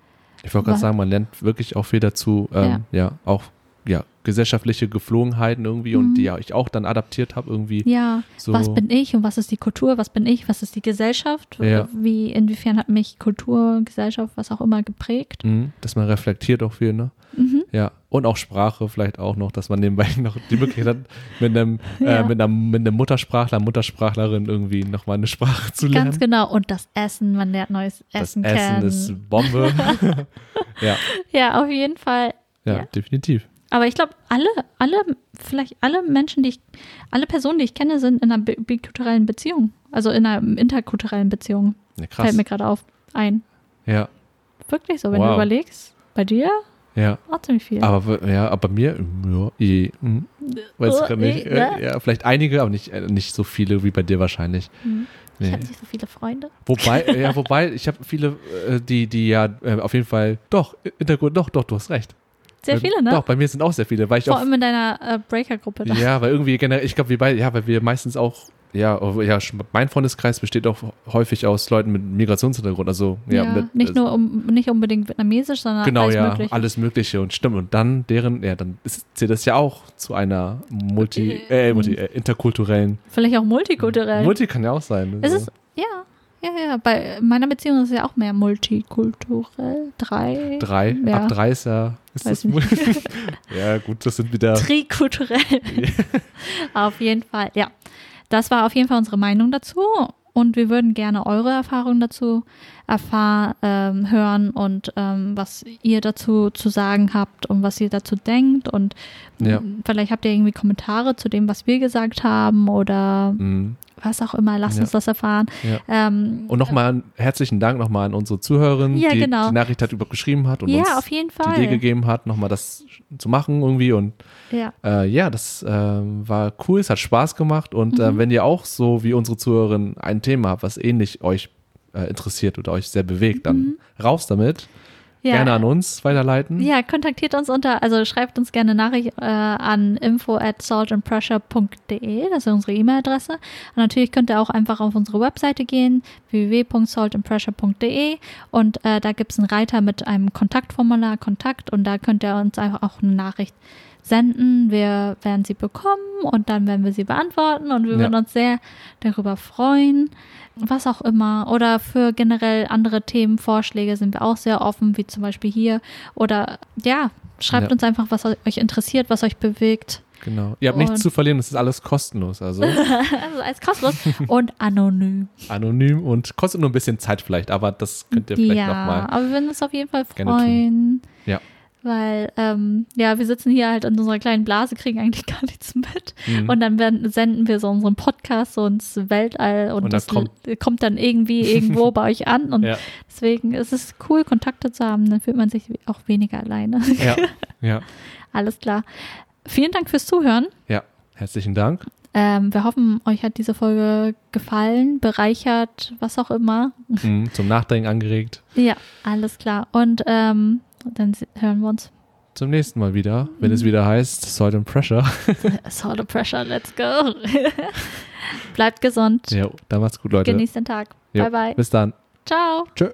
Ich wollte gerade sagen, man lernt wirklich auch viel dazu, ähm, ja. auch ja, gesellschaftliche Geflogenheiten irgendwie und Mhm. die ja ich auch dann adaptiert habe irgendwie. Ja, So. was bin ich und was ist die Kultur, was bin ich, was ist die Gesellschaft, Ja. wie, inwiefern hat mich Kultur, Gesellschaft, was auch immer geprägt. Mhm, dass man reflektiert auch viel, ne? Mhm. Ja, und auch Sprache vielleicht auch noch, dass man nebenbei noch die Möglichkeit hat, mit einem, Ja. äh, mit einem, mit einem Muttersprachler, Muttersprachlerin irgendwie nochmal eine Sprache zu lernen. Ganz genau. Und das Essen, man lernt neues das Essen Essen kennen. ist Bombe. ja, ja, auf jeden Fall. ja, Ja. definitiv. Aber ich glaube, alle, alle, vielleicht alle Menschen, die ich, alle Personen, die ich kenne, sind in einer bi- bikulturellen Beziehung. Also in einer interkulturellen Beziehung. Ja, krass. Fällt mir gerade auf ein. Ja, Wirklich so, wenn Wow. du überlegst. Bei dir ja. auch ziemlich viel. Aber ja, aber bei mir, ja, eh, hm, weiß Oh, nicht. eh, ne? ja, vielleicht einige, aber nicht, äh, nicht so viele wie bei dir wahrscheinlich. Hm. Ich Nee. habe nicht so viele Freunde. Wobei, ja, wobei, ich habe viele, die, die ja auf jeden Fall, doch, Hintergrund, doch, doch, du hast recht. Sehr Äh, viele, ne? Doch, bei mir sind auch sehr viele, weil ich Vor auch allem in deiner äh, Breaker-Gruppe. Ja, weil irgendwie generell, ich glaube, wir beide, ja, weil wir meistens auch ja, oh, ja, mein Freundeskreis besteht auch häufig aus Leuten mit Migrationshintergrund. Also ja, Ja, mit, nicht nur um, nicht unbedingt vietnamesisch, sondern genau alles ja, mögliche. alles Mögliche und stimmt. Und dann deren, ja, dann ist, zählt das ja auch zu einer multi, äh, multi äh, interkulturellen. Vielleicht auch multikulturell. Multi kann ja auch sein. es also. ist, ja, ja, ja. Bei meiner Beziehung ist es ja auch mehr multikulturell. Drei. drei, ja. ab drei ist ja, ist Weiß das ja, gut, das sind wieder. Trikulturell. auf jeden Fall, ja. Das war auf jeden Fall unsere Meinung dazu. Und wir würden gerne eure Erfahrungen dazu erfahren, ähm, hören und ähm, was ihr dazu zu sagen habt und was ihr dazu denkt. Und Ja. vielleicht habt ihr irgendwie Kommentare zu dem, was wir gesagt haben oder Mhm. Was auch immer. Lasst Ja. uns das erfahren. Ja. Ähm, Und nochmal herzlichen Dank nochmal an unsere Zuhörerin, Ja, die genau. die Nachricht hat über geschrieben hat und uns die Idee gegeben hat, nochmal das zu machen irgendwie. Und Ja. äh, ja, das ähm, war cool, es hat Spaß gemacht. Und Mhm. äh, wenn ihr auch so wie unsere Zuhörerin ein Thema habt, was ähnlich euch äh, interessiert oder euch sehr bewegt, dann raus damit. Ja. Gerne an uns weiterleiten. Ja, kontaktiert uns unter, also schreibt uns gerne Nachricht äh, an info at saltandpressure.de, das ist unsere E-Mail-Adresse. Und natürlich könnt ihr auch einfach auf unsere Webseite gehen, www.saltandpressure.de und äh, da gibt es einen Reiter mit einem Kontaktformular, Kontakt und da könnt ihr uns einfach auch eine Nachricht senden. Wir werden sie bekommen und dann werden wir sie beantworten und wir Ja. würden uns sehr darüber freuen. Was auch immer. Oder für generell andere Themenvorschläge sind wir auch sehr offen, wie zum Beispiel hier. Oder ja, schreibt Ja. uns einfach, was euch interessiert, was euch bewegt. Genau. Ihr habt nichts Und- zu verlieren, das ist alles kostenlos. Also Also als kostenlos und anonym. anonym und kostet nur ein bisschen Zeit vielleicht, aber das könnt ihr vielleicht ja, nochmal. aber wir würden uns auf jeden Fall freuen. Ja. Weil, ähm, ja, wir sitzen hier halt in unserer kleinen Blase, kriegen eigentlich gar nichts mit. Mhm. Und dann werden, senden wir so unseren Podcast so ins Weltall und, Und das kommt- kommt, dann irgendwie irgendwo bei euch an. Und Ja. deswegen ist es cool, Kontakte zu haben. Dann fühlt man sich auch weniger alleine. Ja, ja, Alles klar. Vielen Dank fürs Zuhören. ja. Herzlichen Dank. Ähm, wir hoffen, euch hat diese Folge gefallen, bereichert, was auch immer. Mhm. Zum Nachdenken angeregt. Ja, alles klar. Und ähm, dann se- hören wir uns. Zum nächsten Mal wieder, wenn Mhm. es wieder heißt Salt and Pressure. Sort of pressure, let's go. Bleibt gesund. Ja, dann macht's gut, Leute. Genießt den Tag. Jo, Bye, bye. Bis dann. Ciao. Tschö.